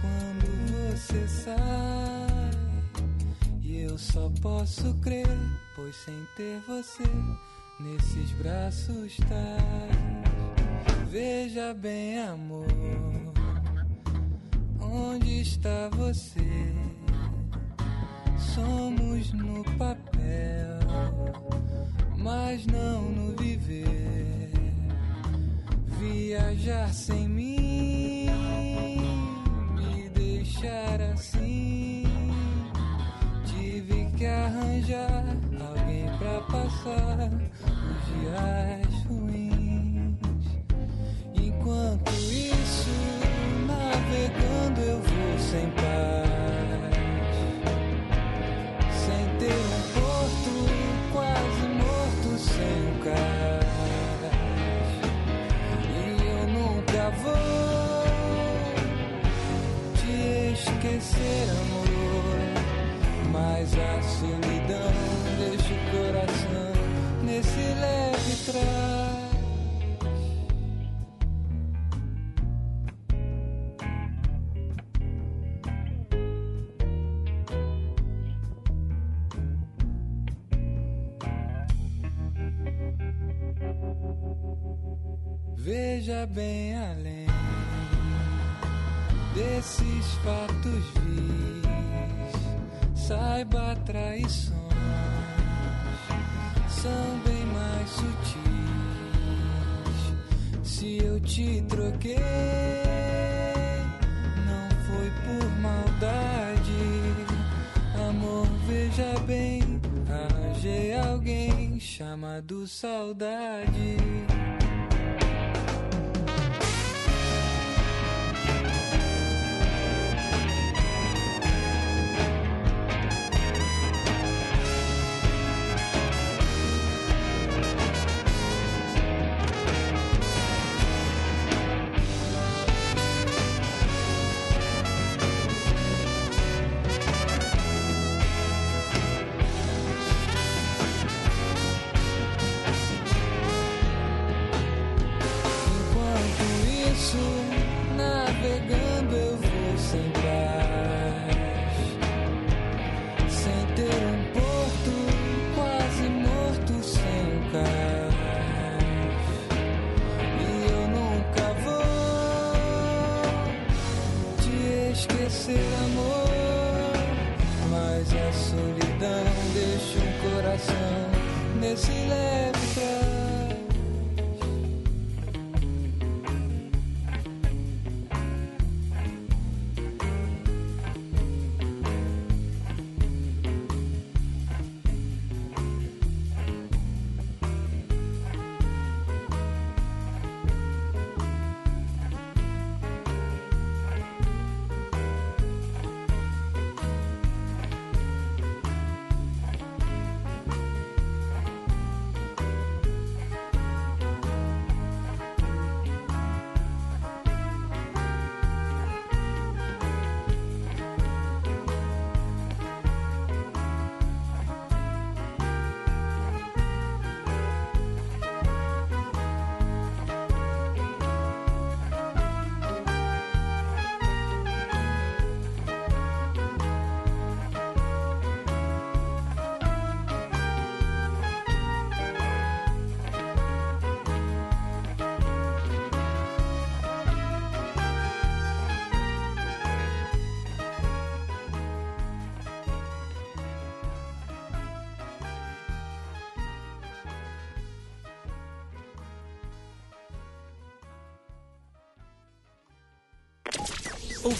quando você sai. E eu só posso crer, pois sem ter você nesses braços tá. Veja bem, amor, onde está você? Somos no papel, mas não no viver. Viajar sem mim, me deixar assim. Tive que arranjar alguém pra passar os dias ruins. Enquanto isso, navegando eu vou sem paz. Esquecer, amor. Mas a solidão deixa o coração nesse leve trás. Veja bem além desses fatos vis, saiba traições são bem mais sutis. Se eu te troquei, não foi por maldade, amor. Veja bem, arranjei alguém chamado saudade.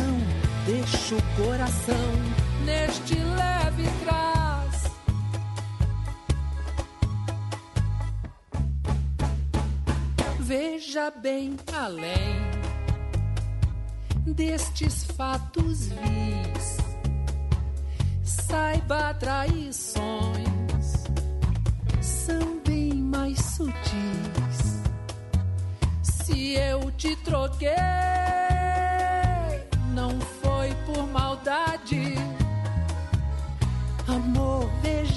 não deixa o coração neste leve trás. Veja bem além destes fatos vis, saiba traições são bem mais sutis. Se eu te troquei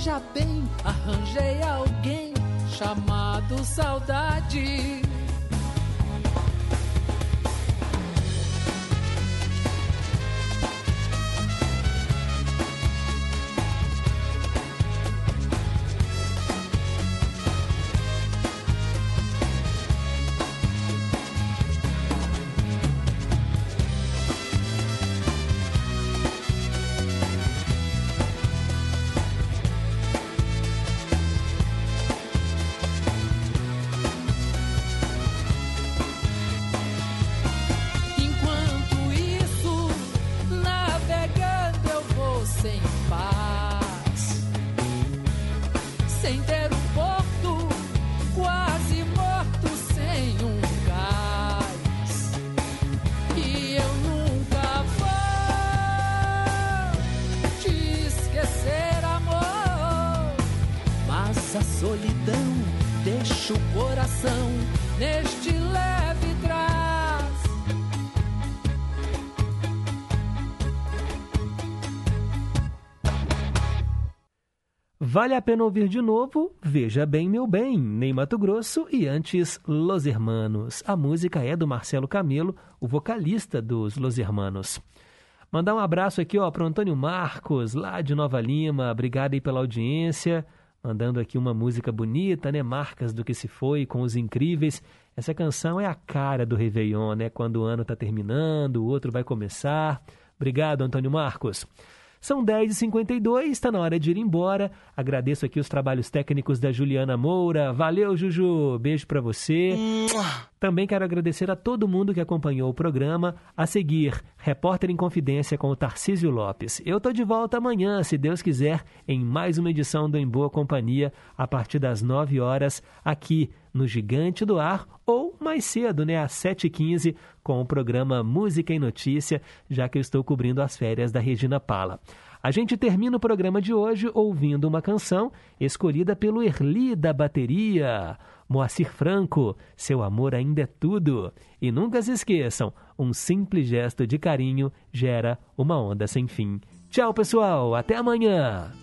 Veja bem, arranjei alguém chamado saudade. Vale a pena ouvir de novo? Veja bem, meu bem, Ney Mato Grosso e antes Los Hermanos. A música é do Marcelo Camelo, o vocalista dos Los Hermanos. Mandar um abraço aqui ó para Antônio Marcos, lá de Nova Lima. Obrigado aí pela audiência. Mandando aqui uma música bonita, né? Marcas do que se foi com os incríveis. Essa canção é a cara do Réveillon, né? Quando o ano está terminando, o outro vai começar. Obrigado, Antônio Marcos. São 10h52, está na hora de ir embora. Agradeço aqui os trabalhos técnicos da Juliana Moura. Valeu, Juju. Beijo para você. Também quero agradecer a todo mundo que acompanhou o programa. A seguir, Repórter em Confidência com o Tarcísio Lopes. Eu tô de volta amanhã, se Deus quiser, em mais uma edição do Em Boa Companhia, a partir das 9 horas, aqui no Gigante do Ar, ou mais cedo, né, às 7h15, com o programa Música e Notícia, já que eu estou cobrindo as férias da Regina Pala. A gente termina o programa de hoje ouvindo uma canção escolhida pelo Erli da Bateria. Moacir Franco, seu amor ainda é tudo. E nunca se esqueçam, um simples gesto de carinho gera uma onda sem fim. Tchau, pessoal, até amanhã.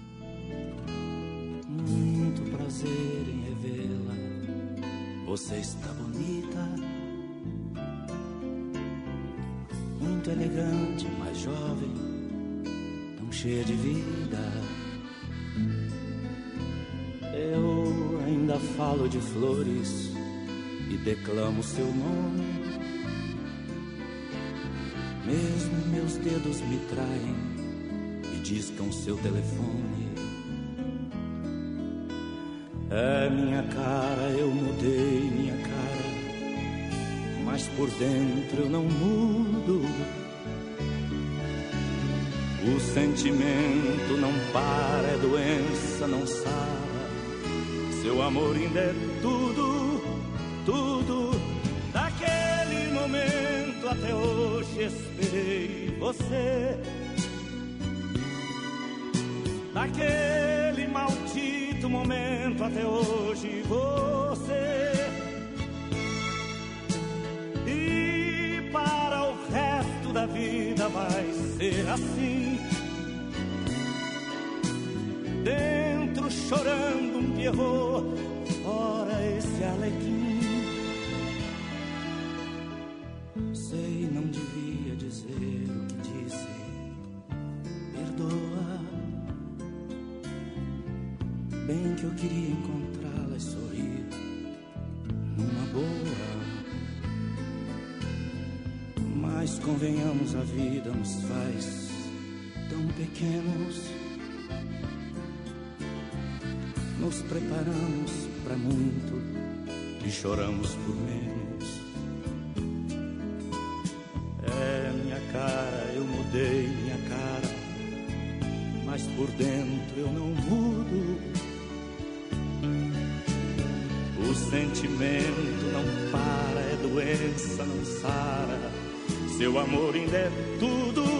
Muito prazer em revê-la. Você está bonita, muito elegante, jovem, cheia de vida. Eu ainda falo de flores e declamo seu nome. Mesmo meus dedos me traem e discam seu telefone. É minha cara, eu mudei minha cara, mas por dentro eu não mudo. O sentimento não para, é doença, não sara. Seu amor ainda é tudo, tudo. Daquele momento até hoje esperei você. Daquele maldito momento até hoje você. E para o resto da vida vai ser assim. Chorando um pierrot, fora esse alequim. Sei, não devia dizer o que disse. Perdoa. Bem que eu queria encontrá-la e sorrir numa boa. Mas convenhamos, a vida nos faz tão pequenos. Nos preparamos para muito e choramos por menos. É minha cara, eu mudei minha cara, mas por dentro eu não mudo. O sentimento não para, é doença, não sara. Seu amor ainda é tudo.